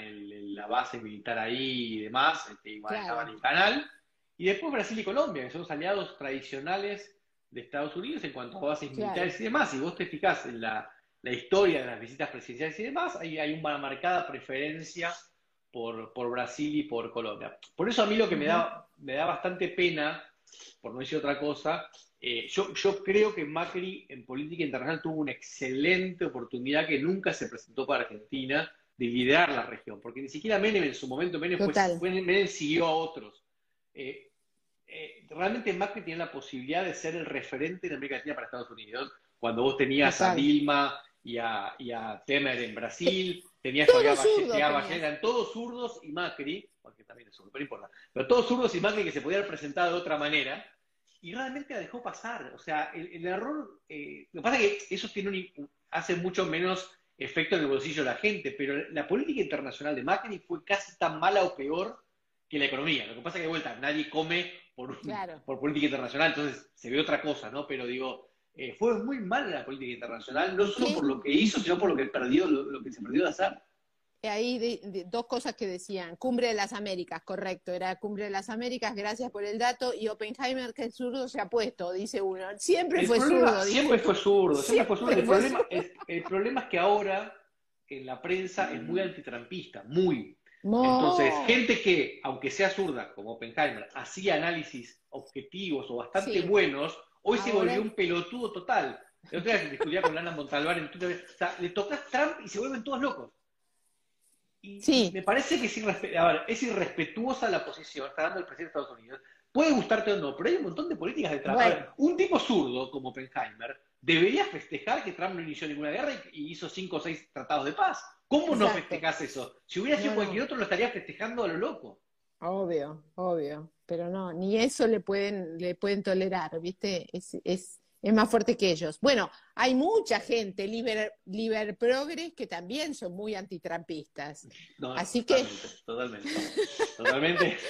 la base militar ahí y demás, este, igual estaban en el canal, y después Brasil y Colombia, que son los aliados tradicionales de Estados Unidos en cuanto a bases militares y demás. Si vos te fijás en la, historia de las visitas presidenciales y demás, ahí hay una marcada preferencia por, Brasil y por Colombia. Por eso a mí lo que me da, me da bastante pena, por no decir otra cosa, Eh, yo, yo creo que Macri en política internacional tuvo una excelente oportunidad que nunca se presentó para Argentina de liderar la región, porque ni siquiera Menem en su momento, Menem, fue, Menem siguió a otros. Eh, eh, realmente Macri tenía la posibilidad de ser el referente en América Latina para Estados Unidos, cuando vos tenías a Dilma y a, y a, Temer en Brasil, tenías a Ballena, eran todos zurdos y Macri, porque también es súper importante, pero todos zurdos y Macri que se podían presentar de otra manera, y realmente la dejó pasar. O sea, el, error, eh, lo que pasa es que eso tiene hace mucho menos efecto en el bolsillo de la gente, pero la política internacional de Macri fue casi tan mala o peor que la economía. Lo que pasa es que de vuelta, nadie come por, por política internacional, entonces se ve otra cosa, ¿no? Pero digo, eh, fue muy mala la política internacional, no solo por lo que hizo, sino por lo que perdió, lo que se perdió de hacer ahí dos cosas que decían. Cumbre de las Américas, correcto, era Cumbre de las Américas, gracias por el dato. Y Oppenheimer, que el zurdo se ha puesto, dice uno. Siempre fue zurdo. Siempre fue zurdo, siempre, fue zurdo. El, problema, es, el problema es que ahora en la prensa es muy antitrampista, muy. Entonces, gente que, aunque sea zurda, como Oppenheimer, hacía análisis objetivos o bastante buenos, hoy se volvió un pelotudo total. El otro día discutía con Lana Montalbán en Twitter, o sea, le tocas Trump y se vuelven todos locos. Y sí. me parece que es, es irrespetuosa la posición, está dando el presidente de Estados Unidos. Puede gustarte o no, pero hay un montón de políticas detrás. un tipo zurdo como Oppenheimer debería festejar que Trump no inició ninguna guerra y, hizo cinco o seis tratados de paz. ¿Cómo no festejas eso? Si hubiera sido cualquier otro, lo estaría festejando a lo loco. Obvio, obvio. Pero no, ni eso le pueden, le pueden tolerar, ¿viste? Es, es, es más fuerte que ellos. Bueno, hay mucha gente, liber, liber progres, que también son muy antitrampistas. Así que. Totalmente, totalmente.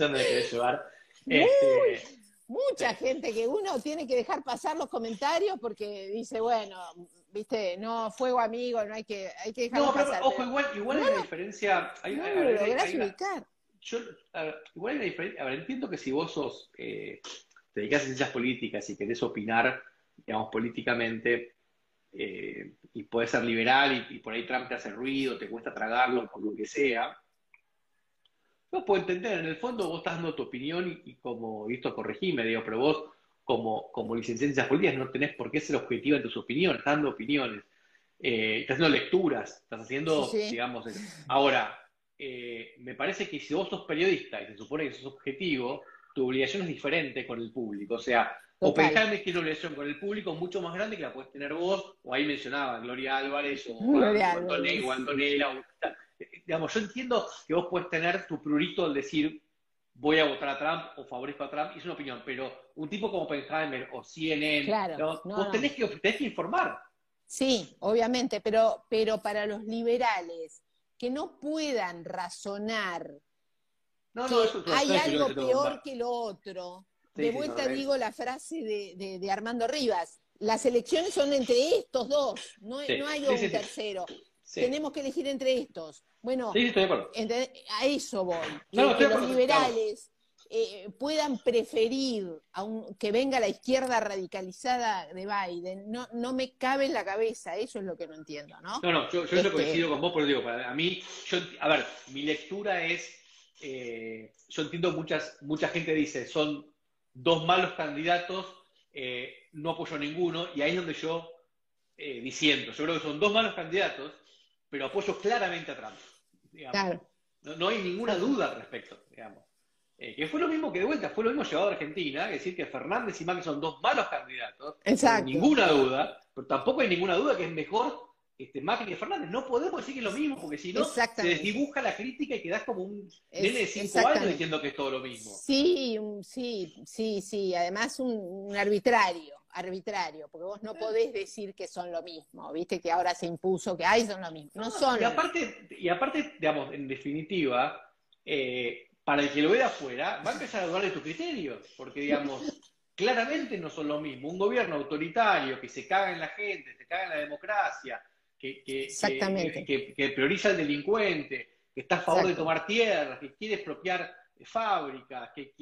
No llevar. Este, mucha gente que uno tiene que dejar pasar los comentarios porque dice, bueno, viste, no, fuego amigo, no hay que, hay que dejarlo no, pero, pasar. Ojo, igual, igual hay una diferencia. Hay, no, lo lográs ubicar. Yo, igual hay una diferencia. A ver, entiendo que si vos sos. Eh, te dedicas a ciencias políticas y querés opinar, digamos, políticamente, eh, y puedes ser liberal y, por ahí Trump te hace ruido, te cuesta tragarlo, por lo que sea, no puedo entender, en el fondo vos estás dando tu opinión y, como, y esto corregime, digo, pero vos como, como licenciado en ciencias políticas no tenés por qué ser objetivo en tus opiniones, estás dando opiniones, eh, estás haciendo lecturas, estás haciendo, digamos, ahora, eh, me parece que si vos sos periodista y se supone que sos objetivo, tu obligación es diferente con el público. O sea, Oppenheimer tiene una obligación con el público mucho más grande que la puedes tener vos, o ahí mencionaba Gloria Álvarez, o, Antonella, digamos, yo entiendo que vos puedes tener tu prurito al decir voy a votar a Trump o favorezco a Trump, es una opinión, pero un tipo como Oppenheimer o CNN, vos tenés, que, tenés que informar. Sí, obviamente, pero, pero para los liberales que no puedan razonar no, no, hay algo peor que lo otro. de vuelta digo la frase de, Armando Rivas, las elecciones son entre estos dos, no, hay un tercero. Tenemos que elegir entre estos. Bueno, a eso voy. que, los liberales eh, puedan preferir que venga la izquierda radicalizada de Biden, no, no me cabe en la cabeza, eso es lo que no entiendo, ¿no? No, no, yo, yo este... coincido con vos, pero digo, a mí, yo, a ver, mi lectura es eh, yo entiendo muchas, mucha gente dice, son dos malos candidatos, eh, no apoyo a ninguno, y ahí es donde yo eh, diciendo, yo creo que son dos malos candidatos, pero apoyo claramente a Trump. No, hay ninguna duda al respecto, digamos. que fue lo mismo que de vuelta, fue lo mismo llevado a Argentina, es decir, que Fernández y Macri son dos malos candidatos, sin ninguna duda, pero tampoco hay ninguna duda que es mejor este, Macri y Fernández. No podemos decir que es lo mismo, porque si no, se desdibuja la crítica y quedas como un nene de cinco años diciendo que es todo lo mismo. Sí, sí, sí, sí. Además, un, arbitrario, arbitrario, porque vos no podés decir que son lo mismo, viste que ahora se impuso que hay son lo mismo. No, son. Y aparte, y aparte, digamos, en definitiva, eh, para el que lo ve de afuera, va a empezar a dudar de tu criterio, porque digamos. claramente no son lo mismo. Un gobierno autoritario que se caga en la gente, se caga en la democracia, que, que, prioriza al delincuente, que está a favor de tomar tierras, que quiere expropiar fábricas, que,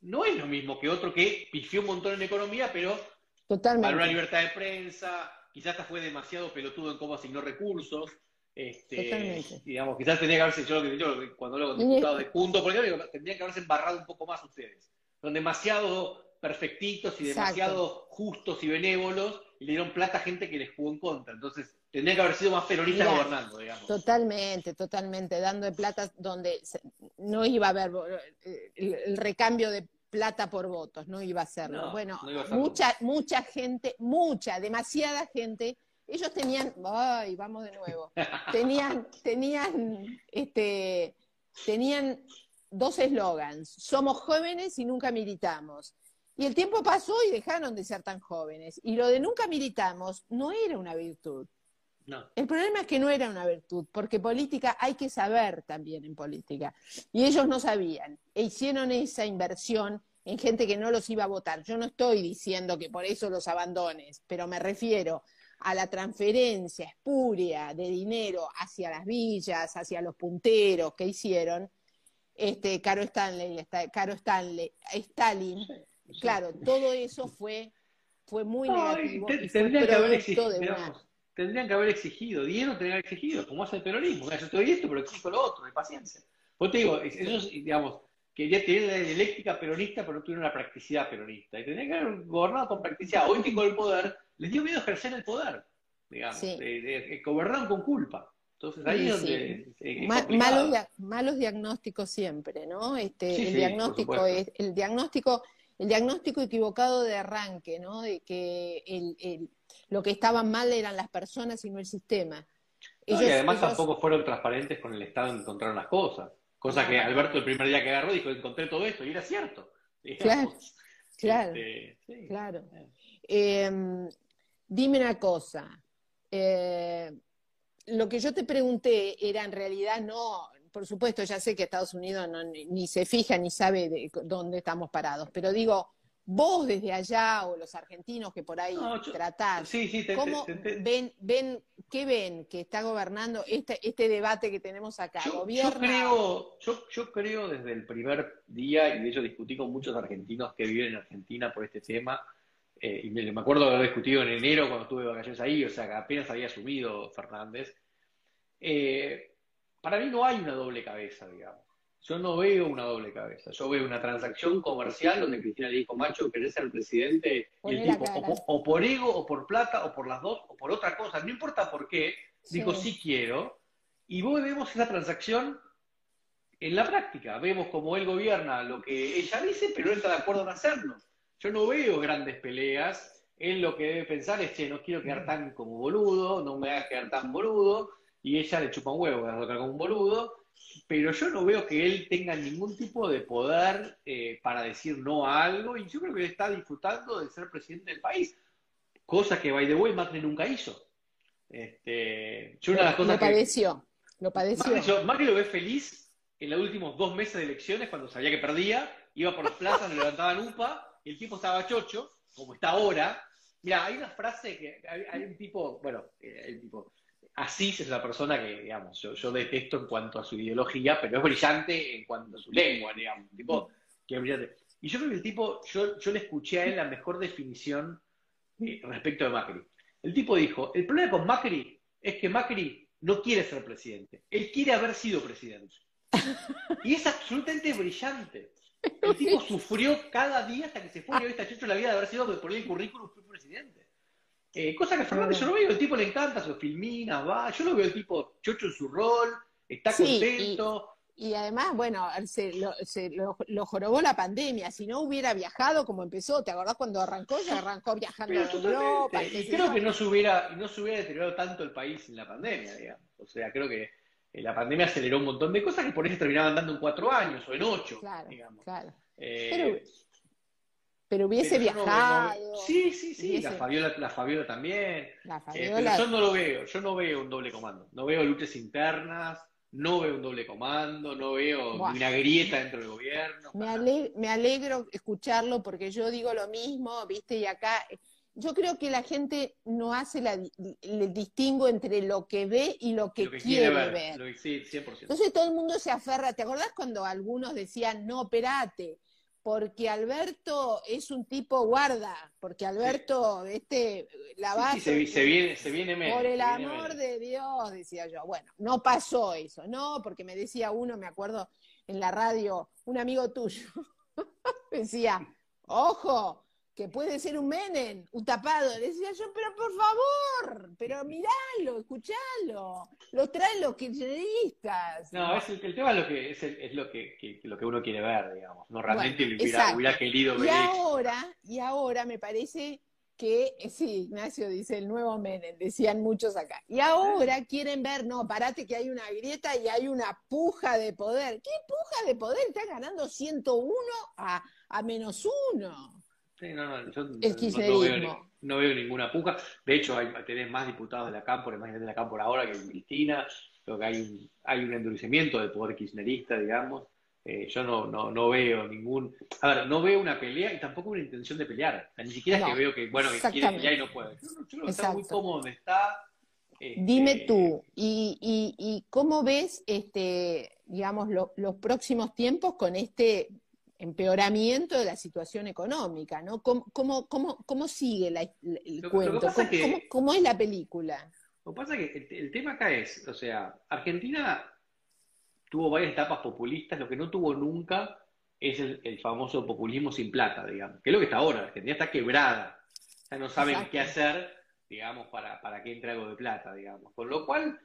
no es lo mismo que otro que pifió un montón en economía, pero Totalmente. para una libertad de prensa, quizás hasta fue demasiado pelotudo en cómo asignó recursos. Este, digamos, quizás tendría que haberse, yo, yo cuando hablo con diputados de punto, porque tendrían que haberse embarrado un poco más ustedes. Son demasiado perfectitos y demasiado justos y benévolos y le dieron plata a gente que les jugó en contra. Entonces, tendría que haber sido más peronista gobernando, digamos. Totalmente, totalmente, dando de plata donde no iba a haber eh, el, recambio de plata por votos, no iba a serlo. bueno, mucha, mucha gente, mucha, demasiada gente, ellos tenían, ay, vamos de nuevo, tenían, tenían, este, tenían dos eslogans, somos jóvenes y nunca militamos. Y el tiempo pasó y dejaron de ser tan jóvenes. Y lo de nunca militamos no era una virtud. No. El problema es que no era una virtud, porque política hay que saber también en política. Y ellos no sabían. E hicieron esa inversión en gente que no los iba a votar. Yo no estoy diciendo que por eso los abandones, pero me refiero a la transferencia espuria de dinero hacia las villas, hacia los punteros que hicieron, este, Caro Stanley, Caro Stanley, Stalin, claro, todo eso fue, fue muy negativo. tendrían, que haber exigido, tendrían que haber exigido, dieron tendrían que haber exigido, como hace el peronismo, yo estoy esto, pero exijo lo otro, de paciencia. Pues te digo, ellos, digamos, querían tener la dialéctica peronista, pero no tuvieron la practicidad peronista. Y tendrían que haber gobernado con practicidad. Hoy tengo el poder, les dio miedo ejercer el poder, digamos, gobernaron con culpa. Entonces ahí es donde malos, diagnósticos siempre, ¿no? Este, el diagnóstico es el diagnóstico el diagnóstico equivocado de arranque, ¿no? De que el, lo que estaba mal eran las personas y no el sistema. y además tampoco fueron transparentes con el Estado en encontrar las cosas. Cosa que Alberto el primer día que agarró dijo, encontré todo esto, y era cierto. Claro, claro, este, claro. Em, dime una cosa, eh, lo que yo te pregunté era en realidad no, por supuesto, ya sé que Estados Unidos ni, se fija ni sabe de dónde estamos parados, pero digo, vos desde allá o los argentinos que por ahí tratás, ¿cómo ven, ven, qué ven que está gobernando este, este debate que tenemos acá? Yo, creo, yo, creo desde el primer día, y de hecho discutí con muchos argentinos que viven en Argentina por este tema, eh, y me, acuerdo de haber discutido en enero cuando estuve de vacaciones ahí, o sea, que apenas había asumido Fernández. Eh, para mí no hay una doble cabeza, digamos. Yo no veo una doble cabeza. Yo veo una transacción comercial donde Cristina le dijo, macho, querés ser presidente, y el tipo, o, por ego, o por plata, o por las dos, o por otra cosa, no importa por qué, dijo, sí quiero. Y vos vemos esa transacción en la práctica. Vemos como él gobierna lo que ella dice, pero él está de acuerdo en hacerlo. Yo no veo grandes peleas. Él lo que debe pensar es, che, no quiero quedar tan como boludo, no me hagas quedar tan boludo y ella le chupa un huevo, que tocar como un boludo, pero yo no veo que él tenga ningún tipo de poder eh, para decir no a algo, y yo creo que él está disfrutando de ser presidente del país, cosa que, by the way, Macri nunca hizo. Este, yo una de las cosas lo padeció, lo padeció. Macri, lo ve feliz en los últimos dos meses de elecciones, cuando sabía que perdía, iba por las plazas, le levantaban upa, y el tipo estaba chocho, como está ahora. Mira, hay una frase que hay, un tipo, bueno, eh, el tipo, Asís es la persona que, digamos, yo, detesto en cuanto a su ideología, pero es brillante en cuanto a su lengua, digamos, tipo, que es brillante. Y yo creo que el tipo, yo, le escuché a él la mejor definición eh, respecto de Macri. El tipo dijo, el problema con Macri es que Macri no quiere ser presidente, él quiere haber sido presidente. Y es absolutamente brillante. El tipo sufrió cada día hasta que se fue y hoy está hecho la vida de haber sido por el currículum fue presidente. Eh, cosa que Fernández yo no veo, el tipo le encanta su filmina, va, yo lo veo el tipo chocho en su rol, está contento. Y, además, bueno, se, lo, jorobó la pandemia, si no hubiera viajado como empezó, ¿te acordás cuando arrancó? Ya arrancó viajando a Europa. Y creo que no se, hubiera, no se hubiera deteriorado tanto el país en la pandemia, digamos. O sea, creo que eh, la pandemia aceleró un montón de cosas que por eso terminaban dando en cuatro años o en ocho, claro, digamos. Claro. Eh, pero hubiese viajado. sí, sí, sí, la, Fabiola, la Fabiola también. La eh, pero yo no lo veo, yo no veo un doble comando. No veo luchas internas, no veo un doble comando, no veo una grieta dentro del gobierno. Me, me alegro escucharlo porque yo digo lo mismo, viste, y acá yo creo que la gente no hace la, el distingo entre lo que ve y lo que, quiere ver. sí, 100%. Entonces todo el mundo se aferra. ¿Te acordás cuando algunos decían, no, espérate, porque Alberto es un tipo guarda, porque Alberto, este, la base... se, viene, se viene Por el amor de Dios, decía yo. Bueno, no pasó eso, ¿no? Porque me decía uno, me acuerdo en la radio, un amigo tuyo, decía, ojo, que puede ser un Menem, un tapado. Le decía yo, pero por favor, pero miralo, escuchalo, lo traen los kirchneristas. No, es el, tema es lo que es, es lo que, lo que uno quiere ver, digamos. No realmente hubiera, hubiera, querido ver. Y ahora, y ahora me parece que, eh, sí, Ignacio dice el nuevo Menem, decían muchos acá. Y ahora quieren ver, no, parate que hay una grieta y hay una puja de poder. ¿Qué puja de poder? Está ganando 101 a, a menos uno. Sí, no, no, yo no, veo, ninguna puja. De hecho, hay, tenés más diputados de la Cámpora, de la Cámpora ahora que en Cristina. Creo que hay un, hay un endurecimiento del poder kirchnerista, digamos. Eh, yo no, no, no veo ningún. A ver, no veo una pelea y tampoco una intención de pelear. ni siquiera es que veo que, bueno, que quiere pelear y no puede. Yo, creo que está muy cómodo donde está. Este, Dime tú, ¿y, y, y cómo ves, este, digamos, los próximos tiempos con este empeoramiento de la situación económica, ¿no? ¿Cómo, cómo, cómo, cómo sigue el cuento? ¿Cómo, es la película? Lo que pasa es que el, tema acá es, o sea, Argentina tuvo varias etapas populistas, lo que no tuvo nunca es el, famoso populismo sin plata, digamos, que es lo que está ahora, Argentina está quebrada, ya no saben qué hacer, digamos, para, para que entre algo de plata, digamos. Con lo cual,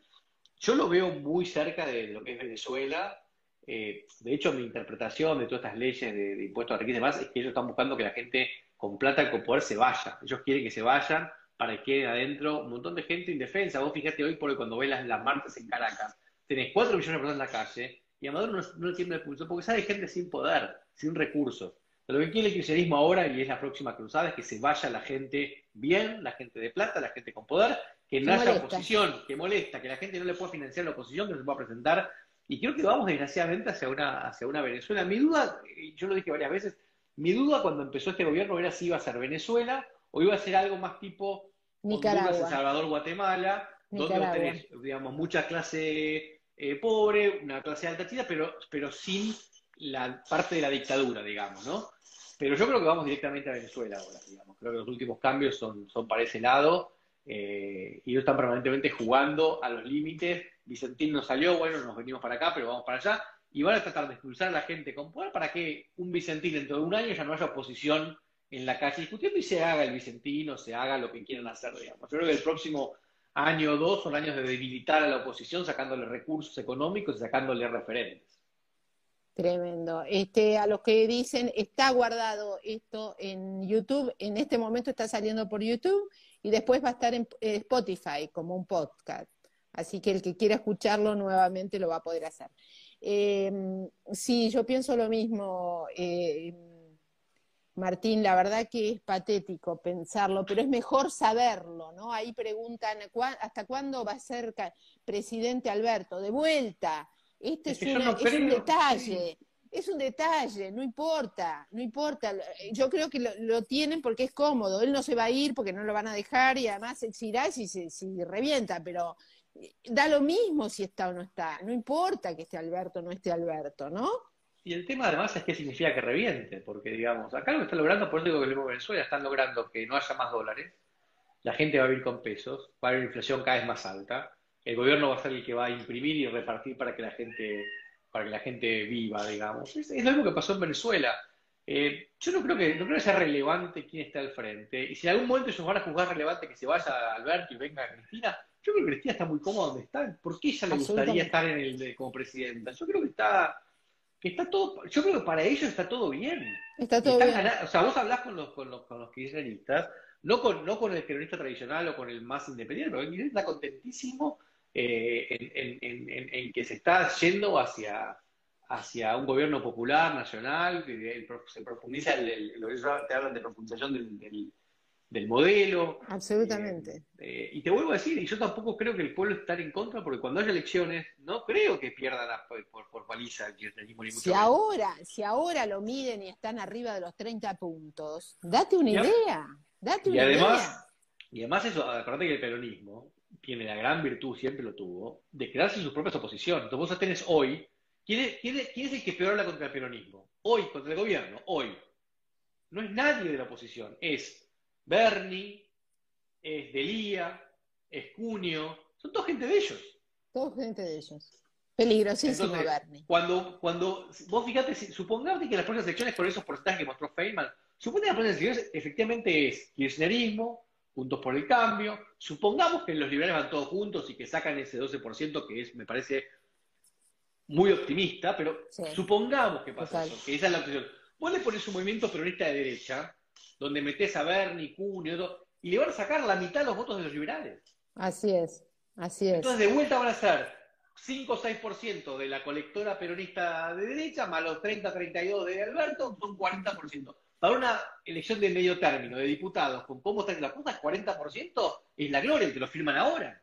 yo lo veo muy cerca de lo que es Venezuela, eh, de hecho, mi interpretación de todas estas leyes de, impuestos a riqueza y demás es que ellos están buscando que la gente con plata y con poder se vaya. Ellos quieren que se vayan para que quede adentro un montón de gente indefensa. Vos fíjate hoy por hoy cuando ves las, las marchas en Caracas, tenés 4 millones de personas en la calle y a Maduro no, no tiene el pulso porque sabe gente sin poder, sin recursos. Lo que quiere el kirchnerismo ahora y es la próxima cruzada es que se vaya la gente bien, la gente de plata, la gente con poder, que no haya oposición, que molesta, que la gente no le pueda financiar la oposición, que no se pueda presentar y creo que vamos desgraciadamente hacia una, hacia una Venezuela. Mi duda, yo lo dije varias veces, mi duda cuando empezó este gobierno era si iba a ser Venezuela o iba a ser algo más tipo Nicaragua. Honduras, Salvador, Guatemala, donde tenés, digamos, mucha clase eh, pobre, una clase alta china, pero, pero sin la parte de la dictadura, digamos, ¿no? Pero yo creo que vamos directamente a Venezuela ahora, digamos. Creo que los últimos cambios son, son para ese lado eh, y ellos están permanentemente jugando a los límites Vicentín no salió, bueno, nos venimos para acá, pero vamos para allá, y van a tratar de expulsar a la gente con poder para que un Vicentín dentro de un año ya no haya oposición en la calle discutiendo y se haga el Vicentino, se haga lo que quieran hacer, digamos. Yo creo que el próximo año o dos son años de debilitar a la oposición, sacándole recursos económicos y sacándole referentes. Tremendo. Este, a los que dicen, está guardado esto en YouTube, en este momento está saliendo por YouTube y después va a estar en Spotify como un podcast. Así que el que quiera escucharlo nuevamente lo va a poder hacer. Em, sí, yo pienso lo mismo, eh, Martín, la verdad que es patético pensarlo, pero es mejor saberlo, ¿no? Ahí preguntan, ¿hasta cuándo va a ser presidente Alberto? De vuelta, este es, un detalle. Es un detalle, no importa, no importa. Yo creo que lo, tienen porque es cómodo. Él no se va a ir porque no lo van a dejar y además se irá si, si revienta, pero da lo mismo si está o no está, no importa que esté Alberto o no esté Alberto, ¿no? Y el tema además es qué significa que reviente, porque digamos, acá lo que está logrando, por eso digo que el Venezuela, están logrando que no haya más dólares, la gente va a vivir con pesos, va a haber inflación cada vez más alta, el gobierno va a ser el que va a imprimir y repartir para que la gente, para que la gente viva, digamos. Es, lo mismo que pasó en Venezuela. Eh, yo no creo que no creo que sea relevante quién está al frente. Y si en algún momento ellos van a juzgar relevante que se vaya Alberto y venga Cristina, yo creo que Cristina está muy cómoda donde está. ¿Por qué ella le gustaría estar en el como presidenta? Yo creo que está, que está todo, yo creo que para ellos está todo bien. Está todo bien. o sea, vos hablás con los, con los, con los kirchneristas, no con, no con el kirchnerista tradicional o con el más independiente, pero el kirchnerista está contentísimo eh, en, en, en, que se está yendo hacia, hacia un gobierno popular, nacional, que se profundiza, el, lo que te hablan de profundización del del modelo. Absolutamente. Eh, eh, y te vuelvo a decir, y yo tampoco creo que el pueblo esté en contra, porque cuando haya elecciones, no creo que pierdan por, por, paliza el kirchnerismo. si ahora, si ahora lo miden y están arriba de los 30 puntos, date una idea, date una y además, idea. Y además eso, aparte que el peronismo tiene la gran virtud, siempre lo tuvo, de crearse sus propias oposiciones. Entonces vos tenés hoy, ¿quién es, quién es el que peor habla contra el peronismo? Hoy, contra el gobierno, hoy. No es nadie de la oposición, es Bernie, es Delía, es Cunio, son toda gente de ellos. Toda gente de ellos. Peligrosísimo Bernie. Cuando, cuando vos fíjate, supongamos que las próximas elecciones con esos porcentajes que mostró Feynman, Supone la pregunta efectivamente es kirchnerismo, Juntos por el Cambio. Supongamos que los liberales van todos juntos y que sacan ese 12%, que es, me parece muy optimista, pero supongamos que pasa eso, que esa es la opción. Vos le pones un movimiento peronista de derecha, donde metés a Bernie, Cunio, y le van a sacar la mitad de los votos de los liberales. Así es, así es. Entonces, de vuelta van a ser 5 o 6% de la colectora peronista de derecha, más los 30, 32 de Alberto, son 40%. Para una elección de medio término de diputados, con cómo están las cosas, 40% es la gloria, que lo firman ahora.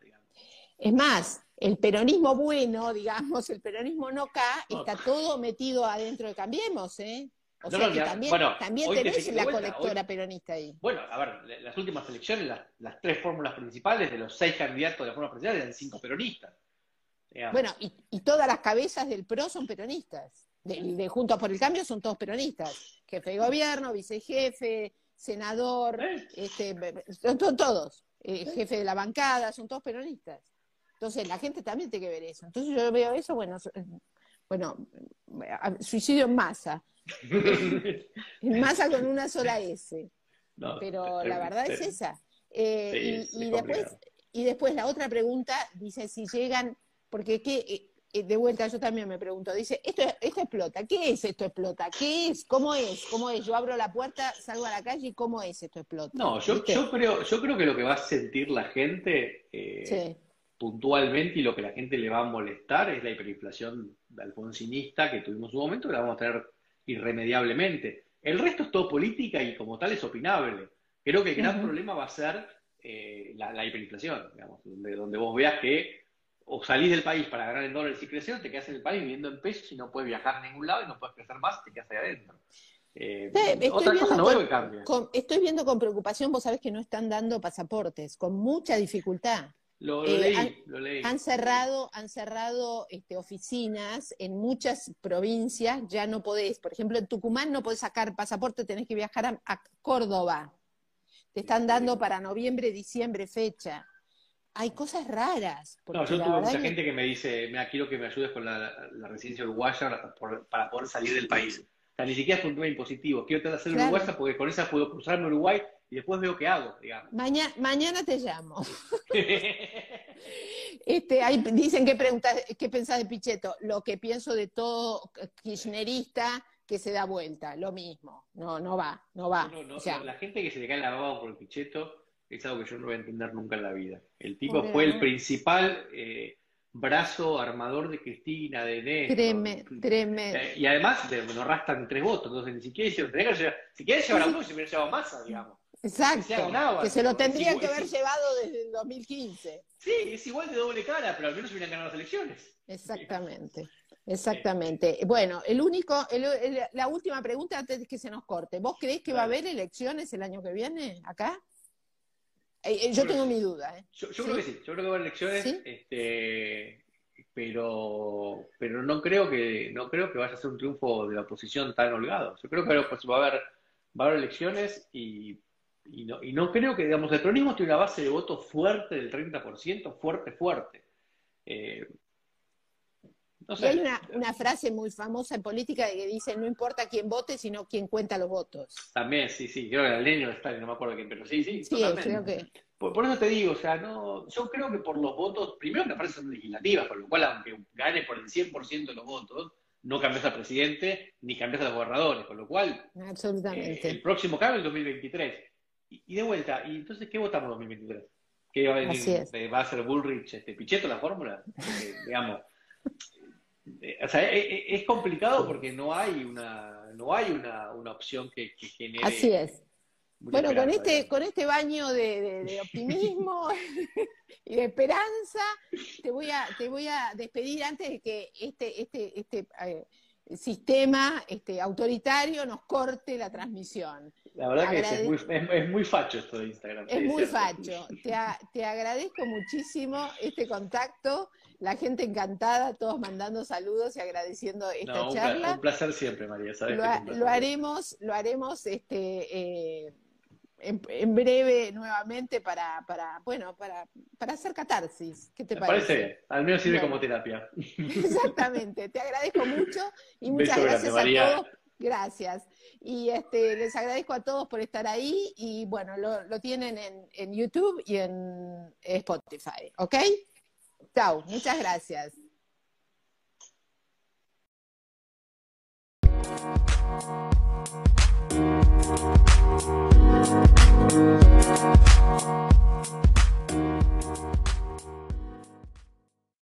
Es más, el peronismo bueno, digamos, el peronismo no K, está todo metido adentro de Cambiemos, ¿eh? O sea que también, también tenés la colectora peronista ahí. Bueno, a ver, las últimas elecciones, las, tres fórmulas principales de los seis candidatos de la fórmula presidencial eran cinco peronistas. Bueno, y, todas las cabezas del PRO son peronistas. De, de Juntos por el Cambio son todos peronistas. Jefe de gobierno, vicejefe, senador, ¿Eh? este, son, todos. Eh, jefe de la bancada, son todos peronistas. Entonces, la gente también tiene que ver eso. Entonces, yo veo eso, bueno, bueno, suicidio en masa. en masa con una sola S. Pero la verdad es esa. Eh, y, después, y después la otra pregunta dice si llegan, porque ¿qué, eh, eh, de vuelta yo también me pregunto, dice, esto, esto explota, ¿qué es esto explota? ¿Qué es? ¿Cómo es? ¿Cómo es? Yo abro la puerta, salgo a la calle y ¿cómo es esto explota? No, yo, yo creo, yo creo que lo que va a sentir la gente sí puntualmente y lo que la gente le va a molestar es la hiperinflación alfonsinista que tuvimos un momento que la vamos a tener irremediablemente. El resto es todo política y como tal es opinable. Creo que el gran problema va a ser eh, la, hiperinflación, digamos, donde, vos veas que o salís del país para ganar en dólares y crecer, te quedas en el país viviendo en pesos y no puedes viajar a ningún lado y no puedes crecer más, te quedas ahí adentro. Eh, otra cosa no veo que cambie. estoy viendo con preocupación, vos sabés que no están dando pasaportes, con mucha dificultad. Lo, eh, leí, han, lo leí. Han cerrado, han cerrado este, oficinas en muchas provincias, ya no podés. Por ejemplo, en Tucumán no podés sacar pasaporte, tenés que viajar a, Córdoba. Te están dando para noviembre, diciembre fecha. Hay cosas raras. No, yo tuve mucha gente que me dice, me quiero que me ayudes con la, residencia uruguaya para, poder salir del país. O sea, ni siquiera es un tema impositivo. Quiero hacer uruguaya porque con esa puedo cruzarme Uruguay y después veo qué hago, digamos. mañana te llamo. este, ahí dicen que preguntas, ¿qué pensás de Pichetto? Lo que pienso de todo kirchnerista que se da vuelta, lo mismo. No, no va, no va. la gente que se le cae la baba por el Pichetto es algo que yo no voy a entender nunca en la vida. El tipo fue el principal eh, brazo armador de Cristina, de Néstor. Tremendo. Eh, y además nos rastan tres votos, entonces ni siquiera si quieres llevar a uno, se hubiera llevado masa, digamos. Exacto, que, se lo tendrían que haber llevado desde el 2015. Sí, es igual de doble cara, pero al menos hubieran ganado las elecciones. Exactamente, exactamente. Bueno, el único, la última pregunta antes de que se nos corte. ¿Vos creés que va a haber elecciones el año que viene acá? Eh, eh, yo tengo mi duda. ¿eh? Yo, creo que sí, yo creo que va a haber elecciones, este, pero, pero no creo que no creo que vaya a ser un triunfo de la oposición tan holgado. Yo creo que va a haber, va a haber elecciones y y no, y no creo que, digamos, el peronismo tiene una base de votos fuerte del 30%, fuerte, fuerte. Eh, no sé. Hay una, frase muy famosa en política que dice, no importa quién vote, sino quién cuenta los votos. También, sí, sí, creo que era Leño Stalin, no me acuerdo quién, pero sí, sí, sí creo que... Por, eso te digo, o sea, no, yo creo que por los votos, primero que frase son legislativas, por lo cual aunque gane por el 100% de los votos, no cambias al presidente ni cambias a los gobernadores, con lo cual Absolutamente. Eh, el próximo cambio es el 2023. Y, de vuelta, ¿y entonces qué votamos en 2023? ¿Qué va a venir? Eh, ¿Va a ser Bullrich, este, Pichetto la fórmula? digamos. Eh, o sea, e, e, es, complicado porque no hay una, no hay una, una opción que, genere. Así es. Bueno, con este, con este baño de, optimismo y de esperanza, te voy a, te voy a despedir antes de que este, este, este eh, sistema este, autoritario nos corte la transmisión. La verdad que es, muy, es, muy, facho esto de Instagram. Es muy facho. Te, te, agradezco muchísimo este contacto, la gente encantada, todos mandando saludos y agradeciendo esta charla. Un placer siempre, María. lo, haremos, lo haremos este, eh, en, breve nuevamente para, para bueno, para, para, hacer catarsis. ¿Qué te parece? Al menos sirve como terapia. Exactamente. Te agradezco mucho y muchas gracias a todos. Gracias. Y este, les agradezco a todos por estar ahí y bueno, lo, lo tienen en, en YouTube y en Spotify. ¿Ok? Chao. Muchas gracias. Thank you.